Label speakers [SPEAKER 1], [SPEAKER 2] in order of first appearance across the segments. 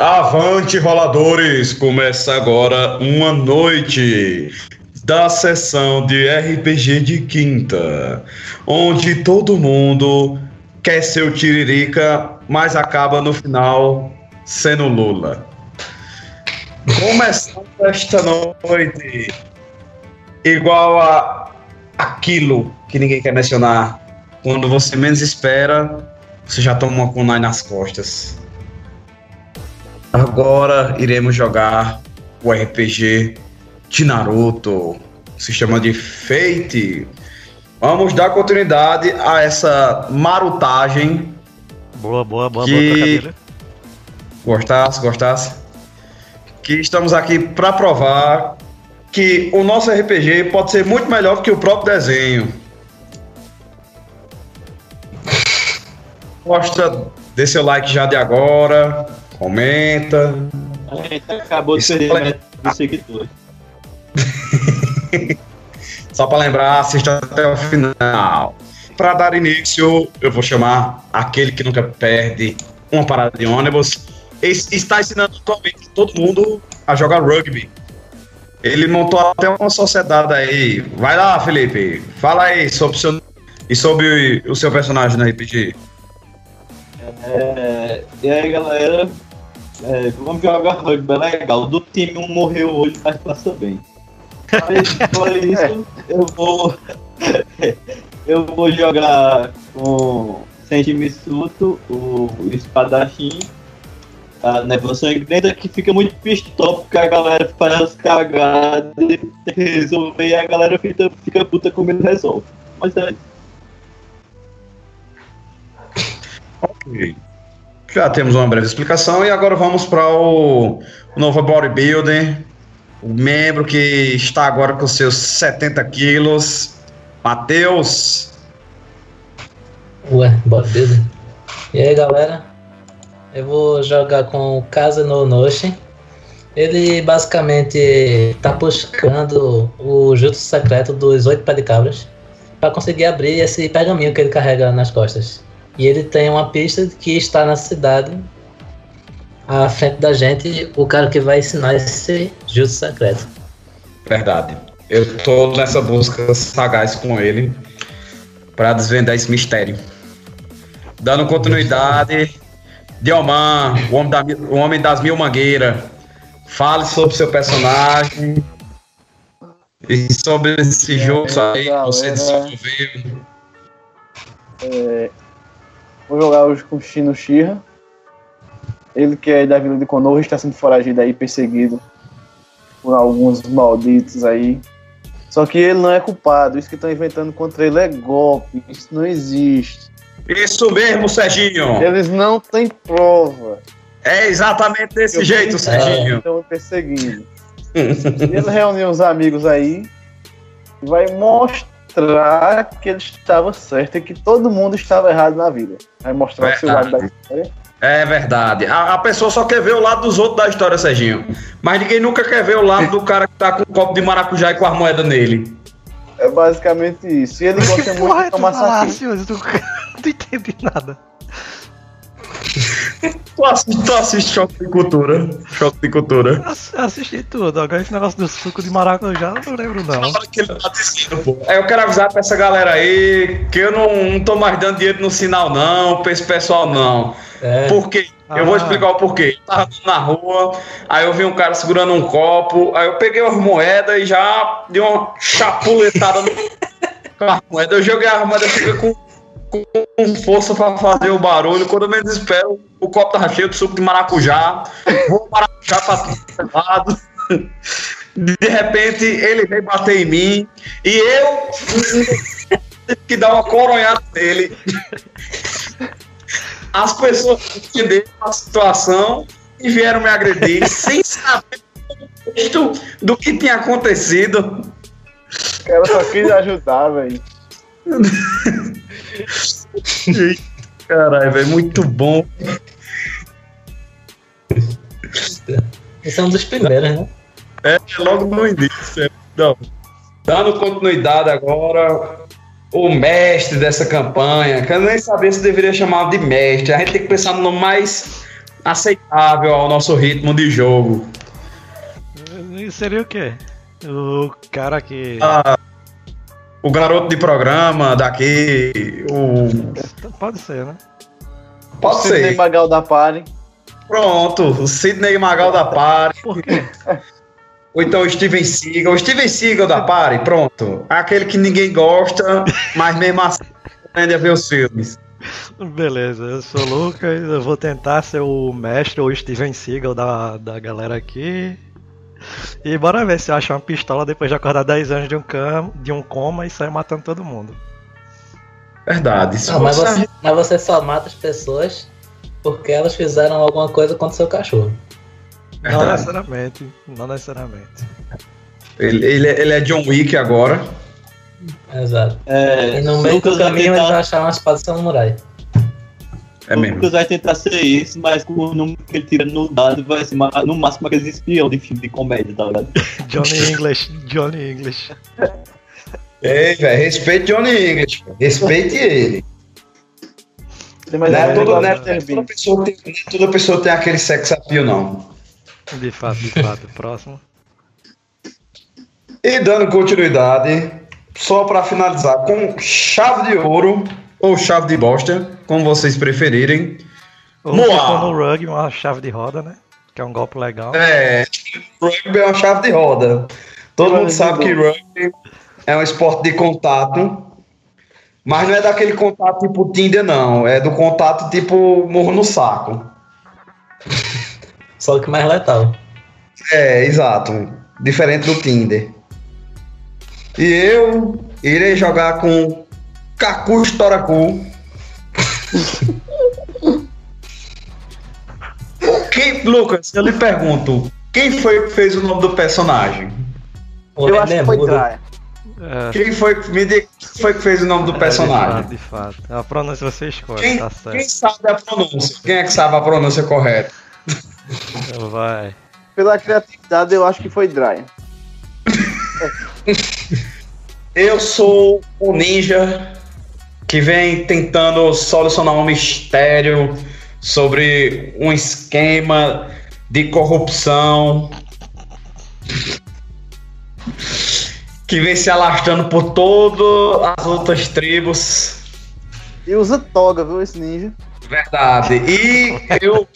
[SPEAKER 1] Avante, roladores! Começa agora uma noite da sessão de RPG de quinta, onde todo mundo quer ser o Tiririca, mas acaba no final sendo Lula. Começando esta noite, igual a aquilo que ninguém quer mencionar. Quando você menos espera, você já toma uma kunai nas costas. Agora iremos jogar o RPG de Naruto, sistema de Fate. Vamos dar continuidade a essa marutagem.
[SPEAKER 2] Boa, boa, boa,
[SPEAKER 1] que... boa Gostasse, gostasse? Que estamos aqui para provar que o nosso RPG pode ser muito melhor que o próprio desenho. Gosta, dê seu like já de agora, comenta.
[SPEAKER 3] A acabou de perder do seguidor.
[SPEAKER 1] Só para lembrar, assista até o final. Para dar início, eu vou chamar aquele que nunca perde uma parada de ônibus. Está ensinando atualmente todo mundo a jogar rugby. Ele montou até uma sociedade aí. Vai lá, Felipe. Fala aí sobre o seu, e sobre o seu personagem no RPG.
[SPEAKER 3] É, e aí, galera? É, vamos jogar rugby, é legal. Do time um morreu hoje, mas passa bem. Mas por isso, eu vou. eu vou jogar com Senji Misuto, o espadachim, a névoa sangrenta, que fica muito pistola porque a galera faz as cagadas e resolver e a galera fica, fica puta como ele resolve. Mas é isso.
[SPEAKER 1] Ok. Já temos uma breve explicação e agora vamos para o novo bodybuilder, o membro que está agora com seus 70 quilos, Matheus.
[SPEAKER 4] Ué, bodybuilder. E aí galera, eu vou jogar com o Casa no Noshi. Ele basicamente está buscando o jutsu secreto dos oito pé de cabras para conseguir abrir esse pergaminho que ele carrega nas costas. E ele tem uma pista que está na cidade, à frente da gente, o cara que vai ensinar esse jutsu secreto.
[SPEAKER 1] Verdade. Eu tô nessa busca sagaz com ele para desvendar esse mistério. Dando continuidade, Dioman, o homem, da, o homem das mil mangueiras. Fale sobre seu personagem e sobre esse jogo aí que você desenvolveu.
[SPEAKER 5] É, Vou jogar hoje com o Shino Shira. Ele que é da vila de Konoha está sendo foragido aí, perseguido por alguns malditos aí. Só que ele não é culpado. Isso que estão inventando contra ele é golpe. Isso não existe.
[SPEAKER 1] Isso mesmo, Serginho.
[SPEAKER 5] Eles não têm prova.
[SPEAKER 1] É exatamente desse Eu jeito, Serginho.
[SPEAKER 5] Estão perseguindo. ele reuniu os amigos aí e vai mostrar mostrar que ele estava certo e que todo mundo estava errado na vida. Vai mostrar verdade. o seu lado da história.
[SPEAKER 1] É verdade. A, a, pessoa só quer ver o lado dos outros da história, Serginho. Mas ninguém nunca quer ver o lado do cara que tá com um copo de maracujá e com a moeda nele.
[SPEAKER 5] É basicamente isso. E ele gosta muito de é tomar saque.
[SPEAKER 2] Não entendi nada
[SPEAKER 1] tu, assiste, tu assiste Choque de Cultura. Choque de Cultura.
[SPEAKER 2] Assisti tudo. Agora esse negócio do suco de maracujá, não lembro não.
[SPEAKER 1] Que ele tá dizendo, pô. Eu quero avisar pra essa galera aí que eu não, não tô mais dando dinheiro no sinal, não, pra esse pessoal, não. É. Por quê? Ah. Eu vou ah. explicar o porquê. Eu tava na rua, aí eu vi um cara segurando um copo, aí eu peguei as moedas e já dei uma chapuletada no moeda. Eu joguei a moeda fica com com força para fazer o barulho. Quando eu menos espero, o copo tava cheio de suco de maracujá. Vou maracujá para lado. De repente, ele veio bater em mim e eu que dar uma coronhada nele. As pessoas entenderam a situação e vieram me agredir sem saber do que tinha acontecido.
[SPEAKER 5] Ela só quis ajudar, velho.
[SPEAKER 1] Caralho, velho, muito bom.
[SPEAKER 4] Esse é um dos primeiros, né?
[SPEAKER 1] É, logo no início. É, não. Dando continuidade agora, o mestre dessa campanha, quero nem saber se deveria chamar de mestre. A gente tem que pensar no nome mais aceitável ao nosso ritmo de jogo.
[SPEAKER 2] Seria o quê? O cara que.
[SPEAKER 1] Ah, o garoto de programa daqui, o.
[SPEAKER 2] Pode ser, né?
[SPEAKER 1] Pode
[SPEAKER 5] o Sidney
[SPEAKER 1] ser.
[SPEAKER 5] Magal da Pare.
[SPEAKER 1] Pronto, o Sidney Magal da Pare.
[SPEAKER 2] Por quê?
[SPEAKER 1] Ou então o Steven Seagal. O Steven Seagal da Pare, pronto. Aquele que ninguém gosta, mas mesmo assim aprende a ver os filmes.
[SPEAKER 2] Beleza, eu sou o Lucas, eu vou tentar ser o mestre ou o Steven Seagal da, da galera aqui. E bora ver se eu acho uma pistola depois de acordar 10 anos de um, cam de um coma e sair matando todo mundo.
[SPEAKER 1] Verdade. Isso
[SPEAKER 4] Não, mas,
[SPEAKER 1] você-
[SPEAKER 4] você, mas você só mata as pessoas porque elas fizeram alguma coisa contra o seu cachorro.
[SPEAKER 2] Não
[SPEAKER 1] Verdade.
[SPEAKER 2] necessariamente, não necessariamente.
[SPEAKER 1] Ele, ele, é- ele é John Wick agora.
[SPEAKER 4] Exato.
[SPEAKER 3] É,
[SPEAKER 4] E no meio do
[SPEAKER 3] vai
[SPEAKER 4] caminho eles
[SPEAKER 3] tentar-
[SPEAKER 4] acharam uma espada samurai.
[SPEAKER 1] É
[SPEAKER 3] o
[SPEAKER 1] mesmo.
[SPEAKER 3] Lucas vai tentar ser isso, mas com o número que ele tira no dado vai ser no máximo aqueles espião de filme de comédia, tá ligado?
[SPEAKER 2] Johnny English, Johnny English.
[SPEAKER 1] Ei, velho, respeite Johnny English. Respeite ele. Não é, todo, é toda pessoa tem, é toda pessoa tem aquele sex appeal, não.
[SPEAKER 2] De fato, de fato. Próximo.
[SPEAKER 1] E dando continuidade, só para finalizar, com chave de ouro ou chave de bosta, como vocês preferirem.
[SPEAKER 2] Ou
[SPEAKER 1] No
[SPEAKER 2] rugby, uma chave de roda, né? Que é um golpe legal.
[SPEAKER 1] É, rugby é uma chave de roda. Todo mundo sabe que rugby é um esporte de contato, mas não é daquele contato tipo Tinder, não. É do contato tipo morro no saco.
[SPEAKER 4] Só que mais letal.
[SPEAKER 1] É, exato. Diferente do Tinder. E eu irei jogar com Kaku Storaku. Quem, Lucas, eu lhe pergunto, quem foi que fez o nome do personagem?
[SPEAKER 5] Eu acho que foi
[SPEAKER 4] Mudo.
[SPEAKER 5] Draya.
[SPEAKER 2] É,
[SPEAKER 1] Quem foi, que- me diga quem foi que fez o nome do
[SPEAKER 2] é,
[SPEAKER 1] personagem?
[SPEAKER 2] De fato, de fato. A pronúncia você escolhe,
[SPEAKER 1] Quem,
[SPEAKER 2] tá
[SPEAKER 1] quem
[SPEAKER 2] certo.
[SPEAKER 1] sabe a pronúncia? Quem é que sabe a pronúncia correta?
[SPEAKER 2] Então vai.
[SPEAKER 5] Pela criatividade, eu acho que foi Draya.
[SPEAKER 1] Eu sou o ninja que vem tentando solucionar um mistério sobre um esquema de corrupção que vem se alastrando por todas as outras tribos.
[SPEAKER 5] E usa toga, viu, esse ninja?
[SPEAKER 1] Verdade. E eu,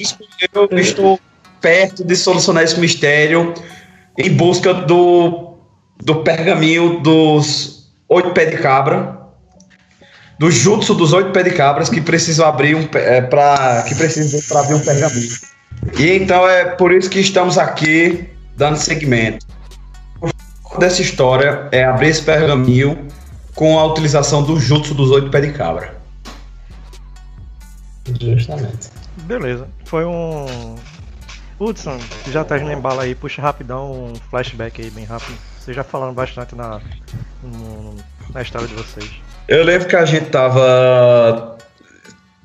[SPEAKER 1] eu estou perto de solucionar esse mistério em busca do, do pergaminho dos oito pés de cabra. Do jutsu dos oito pés de cabras que precisam abrir um é, para que precisam para abrir um pergaminho. E então é por isso que estamos aqui dando segmento. O foco dessa história é abrir esse pergaminho com a utilização do jutsu dos oito pés de cabra.
[SPEAKER 4] Justamente.
[SPEAKER 2] Beleza. Foi um. Hudson, já tá em bala aí, puxa rapidão um flashback aí bem rápido. Vocês já falaram bastante na, no- na história de vocês.
[SPEAKER 1] Eu lembro que a gente tava.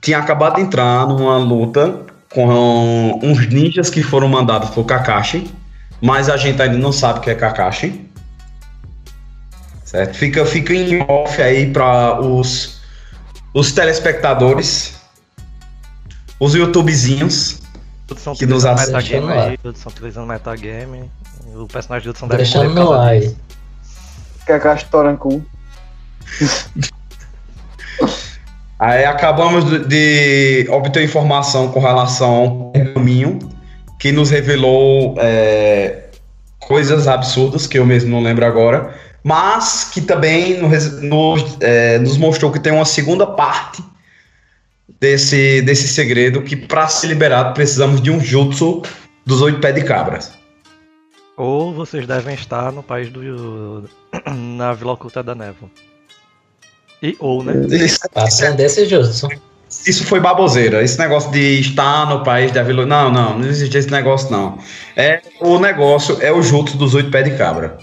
[SPEAKER 1] Tinha acabado de entrar numa luta com uns ninjas que foram mandados por Kakashi, mas a gente ainda não sabe o que é Kakashi. Certo? Fica, fica em off aí para os, os telespectadores, os youtubezinhos. Que nos
[SPEAKER 2] utilizando
[SPEAKER 1] assiste
[SPEAKER 2] metagame
[SPEAKER 4] no ar.
[SPEAKER 2] aí, Hudson utilizando metagame. O personagem de Hudson deve
[SPEAKER 4] Deixando
[SPEAKER 2] disso.
[SPEAKER 4] aí.
[SPEAKER 5] Kakashi Toranku.
[SPEAKER 1] Aí acabamos de- obter informação com relação a um que nos revelou é, coisas absurdas que eu mesmo não lembro agora, mas que também nos, nos, é, nos mostrou que tem uma segunda parte desse, desse segredo que para ser liberado precisamos de um jutsu dos oito pés de cabras.
[SPEAKER 2] Ou vocês devem estar no país do. na Vila Oculta da Névoa. E ou, né?
[SPEAKER 1] É-
[SPEAKER 4] aprender esse jutsu.
[SPEAKER 1] isso foi baboseira. Esse negócio de estar no país da Vila. Não, não, não existe esse negócio, não. É, o negócio é o jutsu dos oito pés de cabra.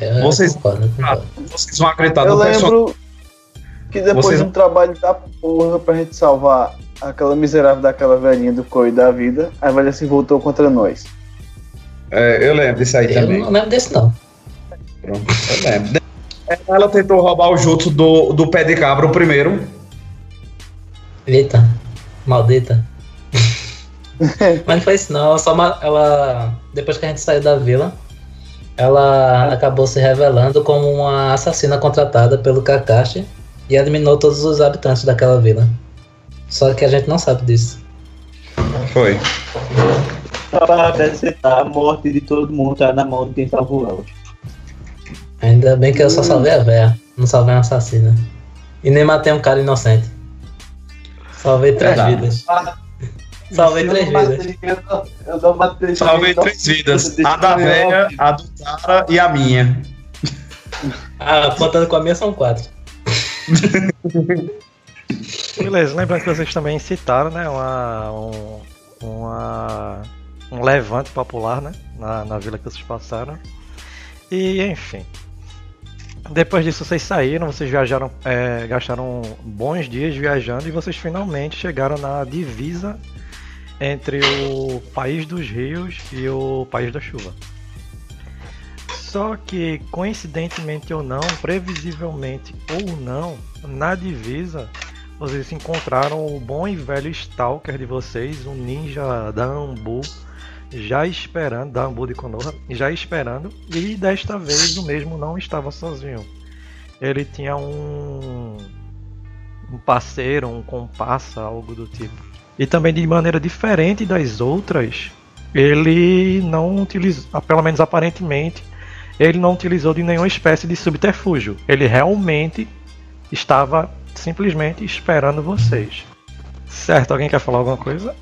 [SPEAKER 4] Eu
[SPEAKER 1] Vocês-
[SPEAKER 4] concordo, eu concordo.
[SPEAKER 1] Vocês vão acreditar
[SPEAKER 5] Eu
[SPEAKER 1] no
[SPEAKER 5] lembro que depois
[SPEAKER 1] Vocês-
[SPEAKER 5] de um trabalho da porra pra gente salvar aquela miserável daquela velhinha do coi da vida, a velha se voltou contra nós.
[SPEAKER 1] É, eu lembro disso aí
[SPEAKER 4] Eu
[SPEAKER 1] também.
[SPEAKER 4] não lembro desse não.
[SPEAKER 1] Pronto, eu lembro. Ela tentou roubar o jutsu do, do pé de cabra, o primeiro.
[SPEAKER 4] Eita, maldita. Mas não foi isso não, ela só ela depois que a gente saiu da vila, ela acabou se revelando como uma assassina contratada pelo Kakashi e eliminou todos os habitantes daquela vila. Só que a gente não sabe disso.
[SPEAKER 1] Foi.
[SPEAKER 3] Só para acrescentar, a morte de todo mundo tá na mão de quem salvou ela.
[SPEAKER 4] Ainda bem que eu só salvei a véia, não salvei uma assassina. E nem matei um cara inocente. Salvei três
[SPEAKER 1] Verdade.
[SPEAKER 4] vidas. Salvei três vidas.
[SPEAKER 3] Eu não matei
[SPEAKER 1] Salvei três vidas. A da velha, a do cara e a minha.
[SPEAKER 4] Ah, contando com a minha são quatro.
[SPEAKER 2] Beleza, lembrando que vocês também citaram, né, uma, um, uma, um levante popular, né, na, na vila que vocês passaram. E, enfim. Depois disso vocês saíram, vocês viajaram, é, gastaram bons dias viajando e vocês finalmente chegaram na divisa entre o País dos Rios e o País da Chuva. Só que, coincidentemente ou não, previsivelmente ou não, na divisa vocês encontraram o bom e velho Stalker de vocês, um ninja da Ambu, já esperando, da Ambu de Konoha, já esperando, e desta vez o mesmo não estava sozinho. Ele tinha um, um parceiro, um comparsa, algo do tipo. E também de maneira diferente das outras, ele não utilizou, pelo menos aparentemente, ele não utilizou de nenhuma espécie de subterfúgio. Ele realmente estava simplesmente esperando vocês. Certo, alguém quer falar alguma coisa?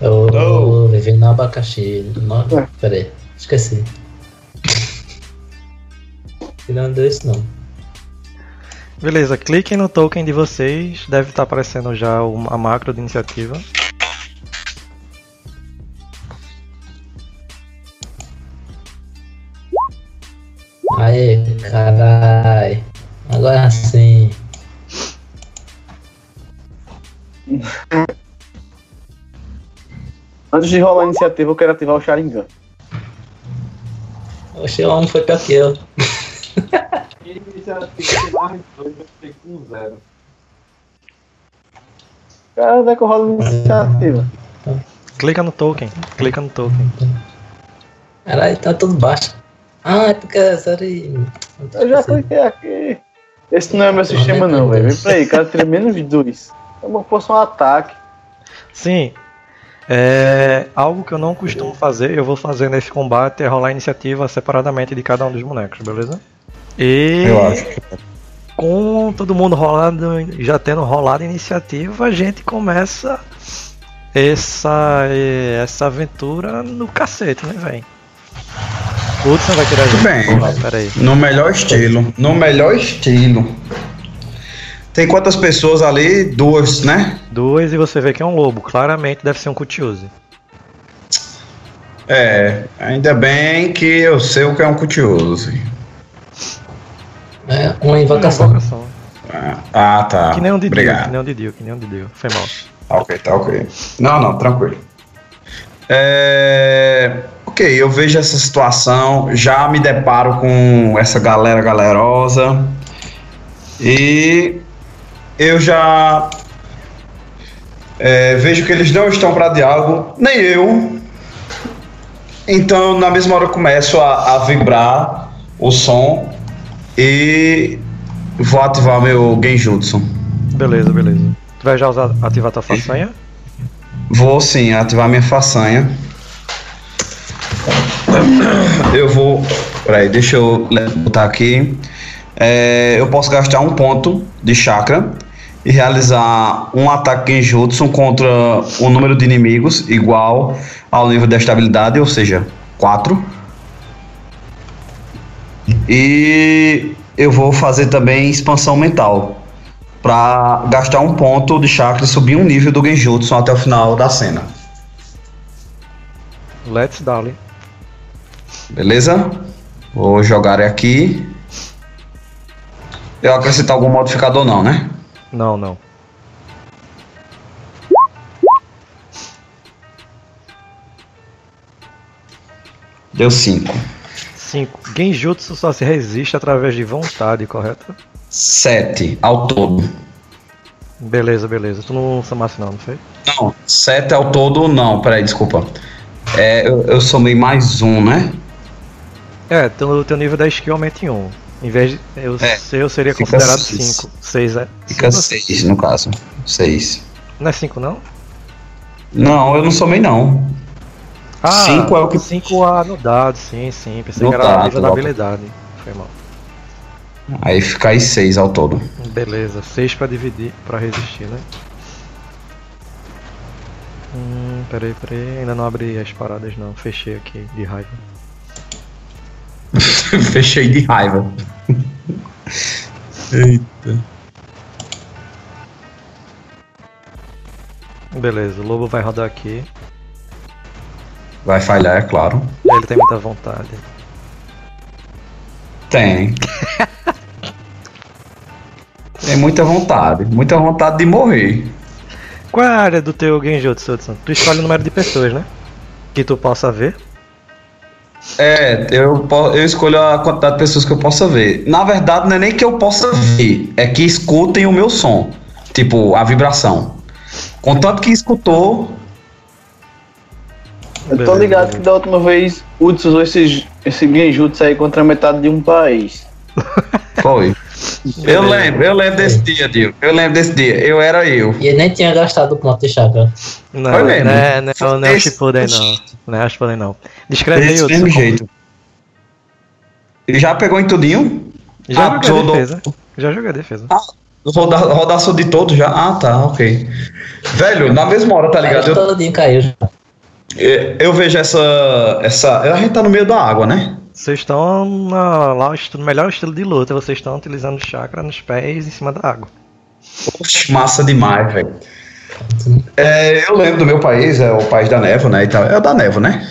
[SPEAKER 4] Eu
[SPEAKER 1] Oh.
[SPEAKER 4] levei no abacaxi. No... Pera aí, esqueci. Ele não deu isso não.
[SPEAKER 2] Beleza, cliquem no token de vocês, deve estar aparecendo já o- a macro de iniciativa.
[SPEAKER 4] Aê, carai.
[SPEAKER 5] Antes de rolar a iniciativa, eu quero ativar o Sharingan.
[SPEAKER 4] Oxe, o homem foi pior que eu.
[SPEAKER 5] Cara, onde é que eu rolo a iniciativa?
[SPEAKER 2] Clica no token, clica no token.
[SPEAKER 4] Caralho, tá tudo baixo. Ah, é porque aí.
[SPEAKER 5] Eu já cliquei aqui. Esse não é meu sistema, não, velho. Vem pra aí, cara, tira menos de dois. Como se fosse um ataque.
[SPEAKER 2] Sim, é algo que eu não costumo fazer, eu vou fazer nesse combate é rolar a iniciativa separadamente de cada um dos bonecos, beleza? E
[SPEAKER 1] Eu acho.
[SPEAKER 2] com todo mundo rolando, já tendo rolado a iniciativa, a gente começa essa essa aventura no cacete, né, velho? Hudson vai tirar a gente.
[SPEAKER 1] bem.
[SPEAKER 2] Porra, Pera aí.
[SPEAKER 1] No melhor estilo. No melhor estilo. Tem quantas pessoas ali? Duas, né?
[SPEAKER 2] Duas e você vê que é um lobo, claramente deve ser um Cutiuse.
[SPEAKER 1] É, ainda bem que eu sei o que é um cutioso.
[SPEAKER 4] É uma invocação.
[SPEAKER 2] Invocação.
[SPEAKER 1] Ah, tá.
[SPEAKER 2] Que nem um de Dio,
[SPEAKER 1] Obrigado.
[SPEAKER 2] que nem um de Dio, que nem um de Dio. Foi mal.
[SPEAKER 1] Tá ok, tá ok. Não, não, tranquilo. É, ok, eu vejo essa situação, já me deparo com essa galera galerosa e eu já é, vejo que eles não estão para diálogo, nem eu. Então, na mesma hora, eu começo a, a vibrar o som e vou ativar meu Genjutsu.
[SPEAKER 2] Beleza, beleza. Tu vai já usar, ativar tua façanha?
[SPEAKER 1] Vou sim ativar minha façanha. Eu vou. Peraí, deixa eu botar aqui. É, eu posso gastar um ponto de chakra e realizar um ataque Genjutsu contra o número de inimigos igual ao nível de estabilidade, ou seja, 4. E eu vou fazer também expansão mental para gastar um ponto de chakra e subir um nível do Genjutsu até o final da cena.
[SPEAKER 2] Let's Dali.
[SPEAKER 1] Beleza? Vou jogar aqui. Eu acrescentar algum modificador não, né?
[SPEAKER 2] Não, não.
[SPEAKER 1] Deu 5.
[SPEAKER 2] 5. Genjutsu só se resiste através de vontade, correto?
[SPEAKER 1] 7 ao todo.
[SPEAKER 2] Beleza, beleza. Tu não somasse não, não foi?
[SPEAKER 1] Não, 7 ao todo não, peraí, desculpa. É, eu, eu somei mais um, né?
[SPEAKER 2] É, teu, teu nível da skill aumenta em 1. Um. Em vez de eu,
[SPEAKER 1] É,
[SPEAKER 2] eu seria considerado
[SPEAKER 1] seis.
[SPEAKER 2] 5. 6 é.
[SPEAKER 1] Fica
[SPEAKER 2] cinco-
[SPEAKER 1] 6 no caso. 6.
[SPEAKER 2] Não é 5 não?
[SPEAKER 1] Não, eu não somei não.
[SPEAKER 2] Ah,
[SPEAKER 1] Cinco é o que-
[SPEAKER 2] 5 A no dado, sim, sim. Pensei
[SPEAKER 1] No
[SPEAKER 2] que era
[SPEAKER 1] dado,
[SPEAKER 2] nível da habilidade. Foi mal.
[SPEAKER 1] Aí fica aí 6 ao todo.
[SPEAKER 2] Beleza, 6 pra dividir, pra resistir, né? Hum, peraí, peraí, ainda não abri as paradas não, fechei aqui de raiva.
[SPEAKER 1] Fechei de raiva. Eita.
[SPEAKER 2] Beleza, o lobo vai rodar aqui,
[SPEAKER 1] Vai falhar, é claro.
[SPEAKER 2] ele tem muita vontade.
[SPEAKER 1] Tem. Tem muita vontade. Muita vontade de morrer.
[SPEAKER 2] Qual é a área do teu Genjutsu, Hudson? Tu escolhe o número de pessoas, né? Que tu possa ver.
[SPEAKER 1] É, eu, eu escolho a quantidade de pessoas que eu possa ver. Na verdade, não é nem que eu possa ver, é que escutem o meu som. Tipo, a vibração. Contanto que escutou,
[SPEAKER 5] Eu tô ligado que da última vez o Hudson usou esse, esse genjutsu aí contra metade de um país.
[SPEAKER 1] foi. Eu lembro, eu lembro desse dia, Dio. Eu lembro desse dia. Eu era eu.
[SPEAKER 4] E ele nem tinha gastado o ponto de chakra.
[SPEAKER 2] Não,
[SPEAKER 1] Foi mesmo.
[SPEAKER 2] não é, não é, não é o Shippuden não. Não é o Shippuden não. Descreve aí, Hudson.
[SPEAKER 1] mesmo jeito. Já pegou em tudinho?
[SPEAKER 2] Já
[SPEAKER 1] Ah,
[SPEAKER 2] joguei defesa. Já joguei a defesa.
[SPEAKER 1] Roda, rodaço de todos já? Ah, tá, ok. Velho, na mesma hora, tá ligado?
[SPEAKER 4] Aí
[SPEAKER 1] Eu,
[SPEAKER 4] todinho caiu. já.
[SPEAKER 1] eu- eu vejo essa, essa. A gente tá no meio da água, né?
[SPEAKER 2] Vocês estão na- lá o estilo- melhor estilo de luta, vocês estão utilizando chakra nos pés em cima da água.
[SPEAKER 1] Oxe, massa demais, velho. É, eu lembro do meu país, é o país da névoa, né? E tal. É o da névoa, né?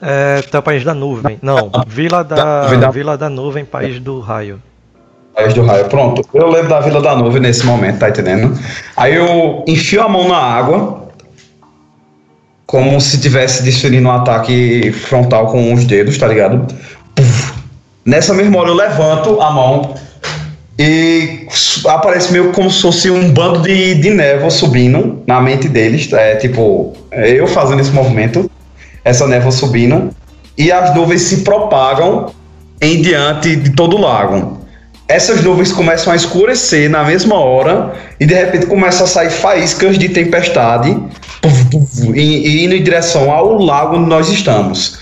[SPEAKER 2] É, teu país da nuvem. Não, Vila
[SPEAKER 1] Da
[SPEAKER 2] da- Vila da Nuvem, país do raio.
[SPEAKER 1] País do raio. Pronto. Eu lembro da Vila da Nuvem nesse momento, tá entendendo? Aí eu enfio a mão na água, como se tivesse desferindo um ataque frontal com os dedos, tá ligado? Puf. Nessa mesma hora eu levanto a mão e aparece meio como se fosse um bando de, de névoa subindo na mente deles. É tipo, eu fazendo esse movimento, essa névoa subindo, e as nuvens se propagam em diante de todo o lago. Essas nuvens começam a escurecer na mesma hora e de repente começam a sair faíscas de tempestade indo em direção ao lago onde nós estamos.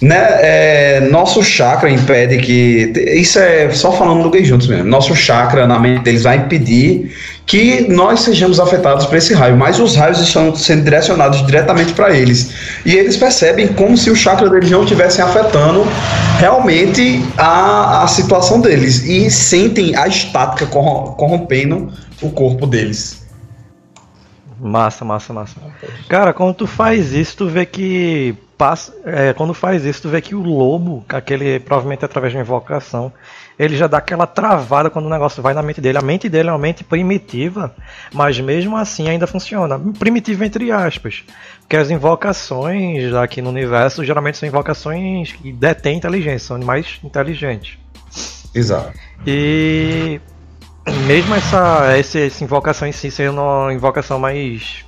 [SPEAKER 1] Né, é, nosso chakra impede que. Isso é só falando do Gay Juntos mesmo. Nosso chakra na mente deles vai impedir que nós sejamos afetados por esse raio, mas os raios estão sendo direcionados diretamente para eles. E eles percebem como se o chakra deles não estivessem afetando realmente a, a situação deles. E sentem a estática corrom- corrompendo o corpo deles.
[SPEAKER 2] Massa, massa, massa. Cara, quando tu faz isso, tu vê que. Passa, é, quando faz isso, tu vê que o lobo, aquele provavelmente através de uma invocação, ele já dá aquela travada quando o negócio vai na mente dele. A mente dele é uma mente primitiva, mas mesmo assim ainda funciona. Primitiva entre aspas. Porque as invocações aqui no universo geralmente são invocações que detêm inteligência, são animais inteligentes.
[SPEAKER 1] Exato.
[SPEAKER 2] E mesmo essa, essa, essa invocação em si sendo uma invocação mais,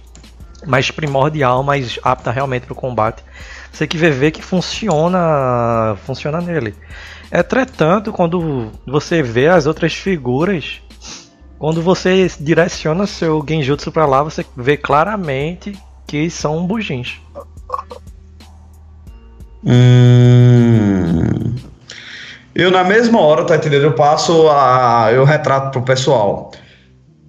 [SPEAKER 2] mais primordial, mais apta realmente para o combate, você que vê, que funciona, funciona nele. Entretanto, quando você vê as outras figuras, quando você direciona seu genjutsu para lá, você vê claramente que são bujins.
[SPEAKER 1] Hum. Eu na mesma hora, tá entendendo? Eu passo a. Eu retrato pro pessoal.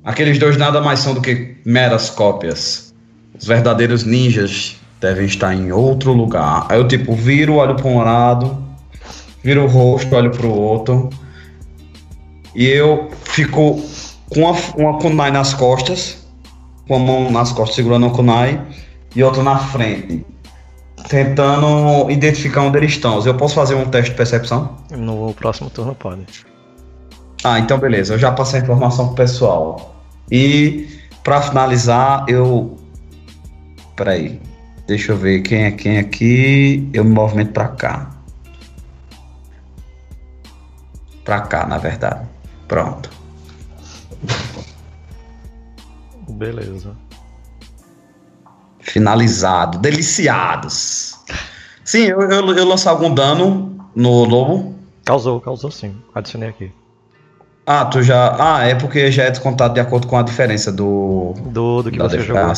[SPEAKER 1] Aqueles dois nada mais são do que meras cópias. Os verdadeiros ninjas devem estar em outro lugar. Aí eu tipo, viro, olho para um lado, viro o rosto, olho pro outro. E eu fico com uma, uma kunai nas costas, com a mão nas costas segurando a kunai e outra na frente tentando identificar onde eles estão. Eu posso fazer um teste de percepção?
[SPEAKER 2] No próximo turno pode.
[SPEAKER 1] Ah, então beleza. Eu já passei a informação pro pessoal. E para finalizar, eu. Peraí. Deixa eu ver quem é quem aqui. Eu me movimento pra cá. Pra cá, na verdade. Pronto.
[SPEAKER 2] Beleza.
[SPEAKER 1] Finalizado. Deliciados. Sim, eu, eu, eu lanço algum dano no lobo.
[SPEAKER 2] Causou, causou sim. Adicionei aqui.
[SPEAKER 1] Ah, tu já. Ah, é porque já é descontado de acordo com a diferença do.
[SPEAKER 2] Do, do que você jogou.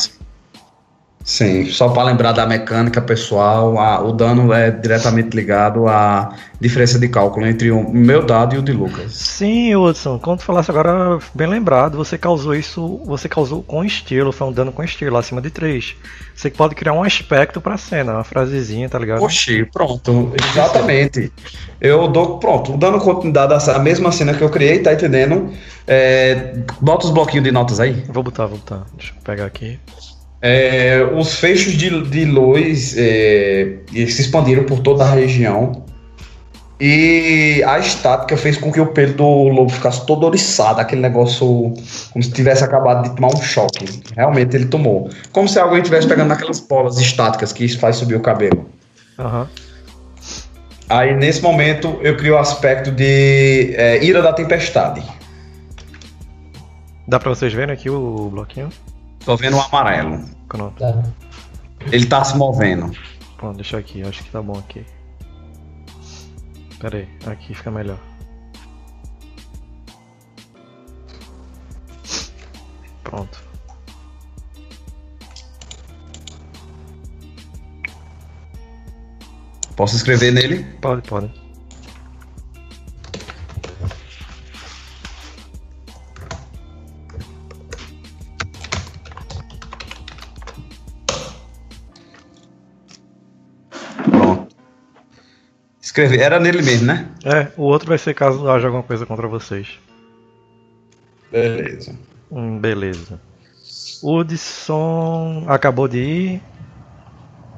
[SPEAKER 1] Sim, só para lembrar da mecânica pessoal, a, o dano é diretamente ligado à diferença de cálculo entre o meu dado e o de Lucas.
[SPEAKER 2] Sim, Hudson, quando tu falasse agora, bem lembrado, você causou isso, você causou com estilo, foi um dano com estilo, acima de 3. Você pode criar um aspecto pra cena, uma frasezinha, tá ligado?
[SPEAKER 1] Oxi, pronto, exatamente. Eu dou, pronto, dando continuidade a mesma cena que eu criei, tá entendendo? É, bota os bloquinhos de notas aí.
[SPEAKER 2] Vou botar, vou botar. Deixa eu pegar aqui.
[SPEAKER 1] É, os fechos de, de luz é, se expandiram por toda a região. E a estática fez com que o pelo do lobo ficasse todo oriçado, aquele negócio como se tivesse acabado de tomar um choque. Realmente ele tomou. Como se alguém estivesse pegando naquelas bolas estáticas que faz subir o cabelo.
[SPEAKER 2] Uhum.
[SPEAKER 1] Aí nesse momento eu crio o aspecto de é, Ira da Tempestade.
[SPEAKER 2] Dá pra vocês verem aqui o bloquinho?
[SPEAKER 1] Tô vendo o amarelo.
[SPEAKER 2] Pronto. Tá.
[SPEAKER 1] Ele tá se movendo.
[SPEAKER 2] Pronto, deixa aqui, acho que tá bom aqui. Pera aí, aqui fica melhor. Pronto.
[SPEAKER 1] Posso escrever nele?
[SPEAKER 2] Pode, pode.
[SPEAKER 1] Escrever. Era nele mesmo, né?
[SPEAKER 2] É, o outro vai ser caso haja alguma coisa contra vocês.
[SPEAKER 1] Beleza.
[SPEAKER 2] Hum, beleza. O Hudson acabou de ir.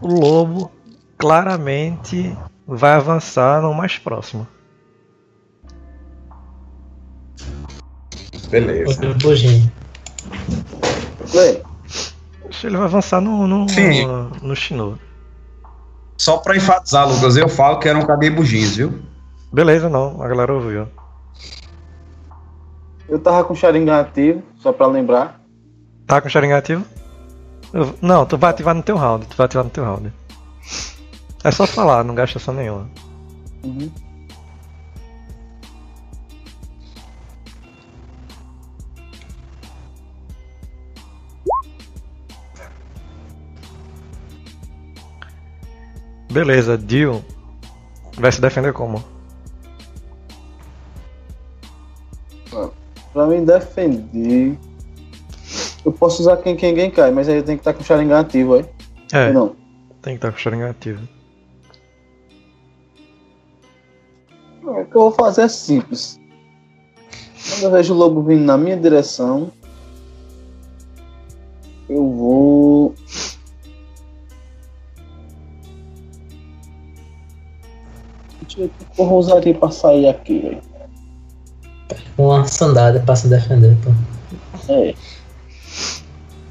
[SPEAKER 2] O lobo claramente vai avançar no mais próximo.
[SPEAKER 1] Beleza.
[SPEAKER 2] Ele vai avançar no, no, Sim. no, no Shino.
[SPEAKER 1] Só pra enfatizar, Lucas, eu falo que eram cabebujins, viu?
[SPEAKER 2] Beleza, não, a galera ouviu.
[SPEAKER 5] Eu tava com Sharingan ativo, só pra lembrar.
[SPEAKER 2] Tá com Sharingan ativo? Eu... Não, tu vai ativar no teu round, tu vai ativar no teu round. É só falar, não gasta ação nenhuma. Uhum. Beleza, Dio vai se defender como?
[SPEAKER 5] Pra mim defender. Eu posso usar quem quem cai, mas aí eu tenho que estar com o Sharingan ativo aí.
[SPEAKER 2] É. Não. Tem que estar com o Sharingan ativo.
[SPEAKER 5] O que eu vou fazer é simples. Quando eu vejo o lobo vindo na minha direção, eu vou Deixa eu vou usar aqui pra sair aqui, velho.
[SPEAKER 4] Uma sandália pra se defender, pô.
[SPEAKER 5] É.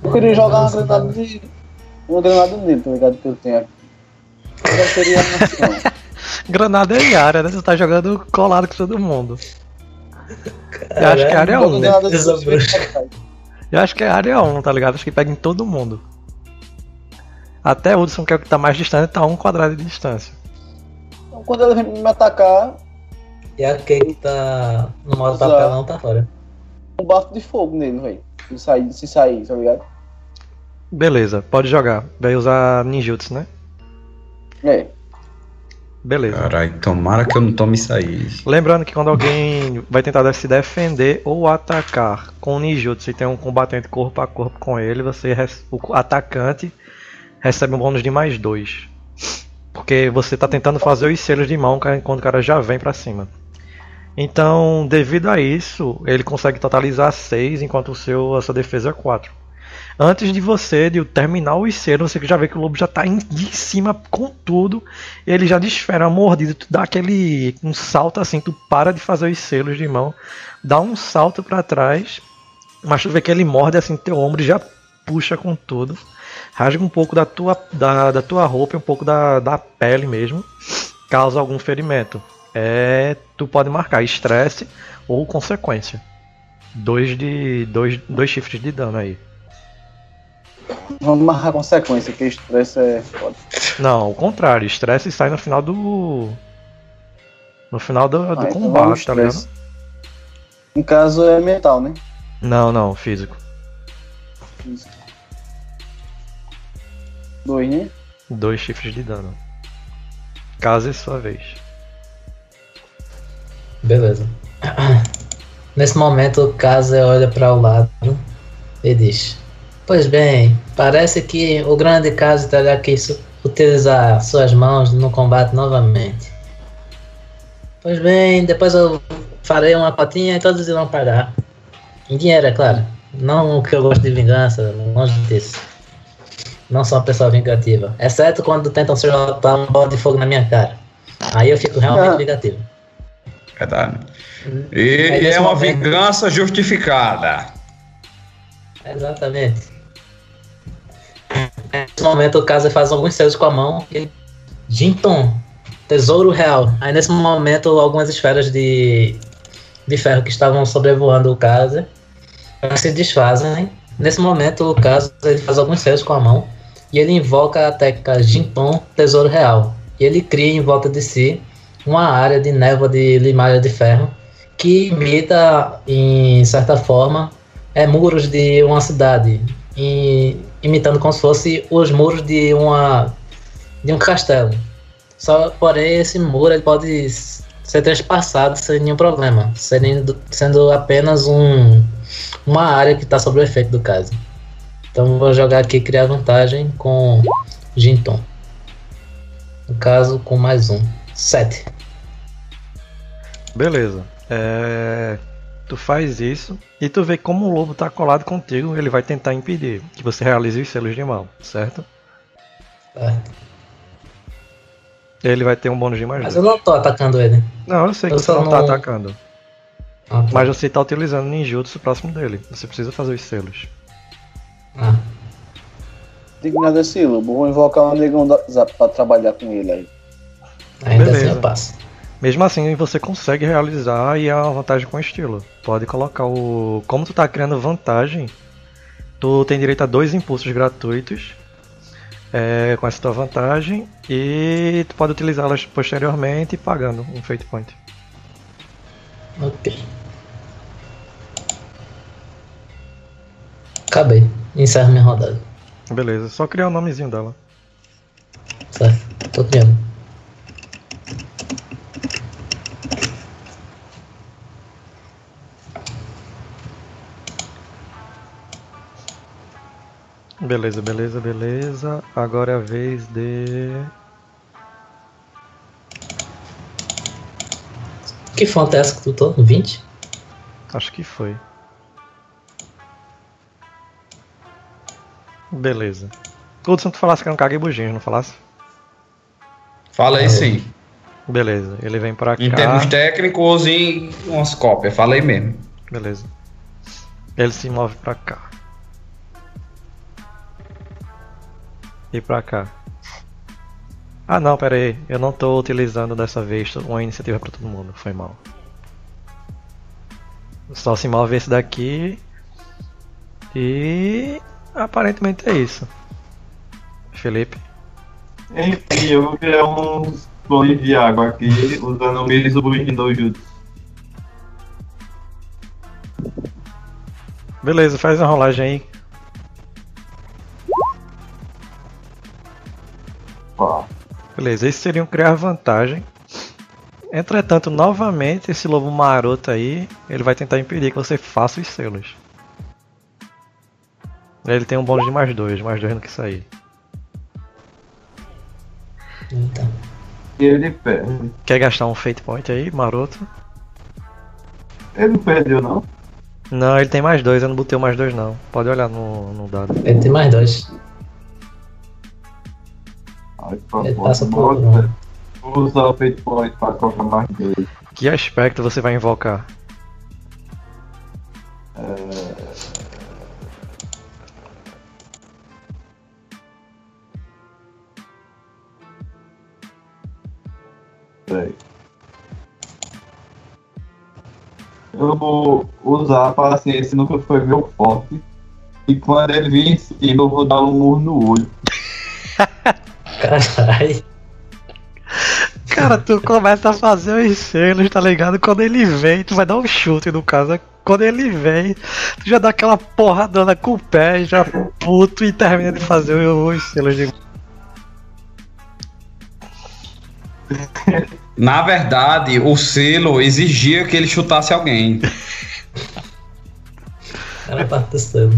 [SPEAKER 5] Eu queria jogar uma granada de. Uma granada nele, tá ligado? Que eu tenho aqui. Já seria uma
[SPEAKER 2] Granada é área, né? Você tá jogando colado com todo mundo. eu acho que é área 1, né? Eu acho que é área 1, tá ligado? Acho que pega em todo mundo. Até o Hudson, que é o que tá mais distante, tá a um quadrado de distância
[SPEAKER 5] quando ela vem me atacar.
[SPEAKER 4] E a Kate tá no modo papelão, tá fora.
[SPEAKER 5] Um bafo de fogo nele, velho. Se sair, se sair, tá ligado?
[SPEAKER 2] Beleza, pode jogar. Vai usar ninjutsu, né?
[SPEAKER 5] É.
[SPEAKER 2] Beleza.
[SPEAKER 1] Caralho, tomara que eu não tome isso aí.
[SPEAKER 2] Lembrando que quando alguém vai tentar se defender ou atacar com ninjutsu e tem um combatente corpo a corpo com ele, você o atacante recebe um bônus de mais dois. Porque você está tentando fazer os selos de mão quando o cara já vem para cima. Então, devido a isso, ele consegue totalizar 6, enquanto o seu, a sua defesa é 4. Antes de você de terminar os selos, você já vê que o lobo já está em cima com tudo. Ele já desfera a mordida, tu dá aquele um salto assim, tu para de fazer os selos de mão, dá um salto para trás, mas tu vê que ele morde assim teu ombro e já puxa com tudo rasga um pouco da tua, da, da tua roupa, um pouco da, da pele mesmo, causa algum ferimento. É, tu pode marcar estresse ou consequência. Dois de dois, dois chifres de dano aí.
[SPEAKER 5] Vamos marcar consequência, que estresse é foda.
[SPEAKER 2] Não, o contrário, estresse sai no final do. No final do, do
[SPEAKER 5] Ah, então
[SPEAKER 2] combate, tá ligado?
[SPEAKER 5] No caso é mental, né?
[SPEAKER 2] Não, não, físico.
[SPEAKER 5] Dois, né?
[SPEAKER 2] Dois chifres de dano. Caso é sua vez.
[SPEAKER 4] Beleza. Nesse momento, o Kaze olha para o lado e diz: Pois bem, parece que o grande Kaze terá que utilizar suas mãos no combate novamente. Pois bem, depois eu farei uma cotinha e todos irão pagar. Em dinheiro, é claro. Não que eu gosto de vingança, longe disso. Não sou uma pessoa vingativa. Exceto quando tentam soltar um bola de fogo na minha cara. Aí eu fico realmente
[SPEAKER 5] Ah.
[SPEAKER 4] vingativo.
[SPEAKER 1] Verdade. E,
[SPEAKER 4] Aí,
[SPEAKER 1] e
[SPEAKER 4] nesse
[SPEAKER 1] é uma
[SPEAKER 4] momento-
[SPEAKER 1] vingança justificada.
[SPEAKER 4] Exatamente. Nesse momento o Kaze faz alguns selos com a mão e Jinton, tesouro real. Aí nesse momento algumas esferas de, de ferro que estavam sobrevoando o Kaze se desfazem. Nesse momento o Kaze ele faz alguns selos com a mão e ele invoca a técnica Jinton, tesouro real. E ele cria em volta de si uma área de névoa de limalha de ferro que imita, em certa forma, é, muros de uma cidade, e- imitando como se fosse os muros de uma de um castelo. Só porém esse muro ele pode ser transpassado sem nenhum problema, sendo, sendo apenas um uma área que está sob o efeito do caso. Então vou jogar aqui criar vantagem com Jinton. No caso com mais um. Sete.
[SPEAKER 2] Beleza. É, Tu faz isso e tu vê como o lobo tá colado contigo, ele vai tentar impedir que você realize os selos de mão, certo?
[SPEAKER 4] Tá.
[SPEAKER 2] Ele vai ter um bônus de mais
[SPEAKER 4] Mas eu
[SPEAKER 2] dois.
[SPEAKER 4] não tô atacando ele.
[SPEAKER 2] Não, eu sei que
[SPEAKER 4] eu
[SPEAKER 2] você
[SPEAKER 4] só
[SPEAKER 2] não tá
[SPEAKER 4] não-
[SPEAKER 2] atacando.
[SPEAKER 4] Ah, tá.
[SPEAKER 2] Mas você tá utilizando ninjutsu próximo dele. Você precisa fazer os selos.
[SPEAKER 4] Ah,
[SPEAKER 5] Digo nada assim, Lobo. Vou invocar um negão da Zap pra trabalhar com ele aí.
[SPEAKER 4] ainda
[SPEAKER 2] Beleza.
[SPEAKER 4] assim eu passo.
[SPEAKER 2] Mesmo assim, você consegue realizar e é uma vantagem com estilo. Pode colocar o. Como tu tá criando vantagem, tu tem direito a dois impulsos gratuitos é, com essa tua vantagem e tu pode utilizá-las posteriormente pagando um fate point.
[SPEAKER 4] Ok. Acabei. Encerro minha rodada.
[SPEAKER 2] Beleza, só criar o nomezinho dela.
[SPEAKER 4] Certo? Tô criando.
[SPEAKER 2] Beleza, beleza, beleza. Agora é a vez de.
[SPEAKER 4] Que fonte é essa que tu tô? 20?
[SPEAKER 2] Acho que foi. Beleza. Hudson, tu falasse que era um caga buginho, não falasse?
[SPEAKER 1] Falei sim.
[SPEAKER 2] Beleza, ele vem pra cá.
[SPEAKER 1] Em termos técnicos e umas cópias. Falei mesmo.
[SPEAKER 2] Beleza. Ele se move pra cá. E pra cá. Ah não, pera aí. Eu não tô utilizando dessa vez uma iniciativa pra todo mundo. Foi mal. Só se move esse daqui. E aparentemente é isso. Felipe.
[SPEAKER 3] Enfim, eu vou criar uns clones de água aqui, usando o Mizubushi no Jutsu.
[SPEAKER 2] Beleza, faz a rolagem aí.
[SPEAKER 3] Ó,
[SPEAKER 2] Beleza, esses seriam criar vantagem. Entretanto, novamente, esse lobo maroto aí, ele vai tentar impedir que você faça os selos. Ele tem um bônus de mais dois, mais dois no que sair.
[SPEAKER 4] Então.
[SPEAKER 3] e ele perde.
[SPEAKER 2] Quer gastar um Fate Point aí, maroto?
[SPEAKER 3] Ele não perdeu, não?
[SPEAKER 2] Não, ele tem mais dois, eu não botei o mais dois não. Pode olhar no, no dado.
[SPEAKER 4] Ele tem mais dois.
[SPEAKER 3] Ai,
[SPEAKER 4] Ele passa por.
[SPEAKER 3] Vou usar o Fate Point pra colocar mais dois.
[SPEAKER 2] Que aspecto você vai invocar?
[SPEAKER 3] Peraí. Eu vou usar a paciência, nunca foi meu forte. E quando ele vir em cima, eu vou dar um murro no olho.
[SPEAKER 4] Caralho.
[SPEAKER 2] Cara, tu começa a fazer os selos, tá ligado? Quando ele vem, tu vai dar um chute no caso. Quando ele vem, tu já dá aquela porradona com o pé, já puto e termina de fazer os selos de.
[SPEAKER 1] Na verdade, o selo exigia que ele chutasse alguém.
[SPEAKER 4] Ela tá testando.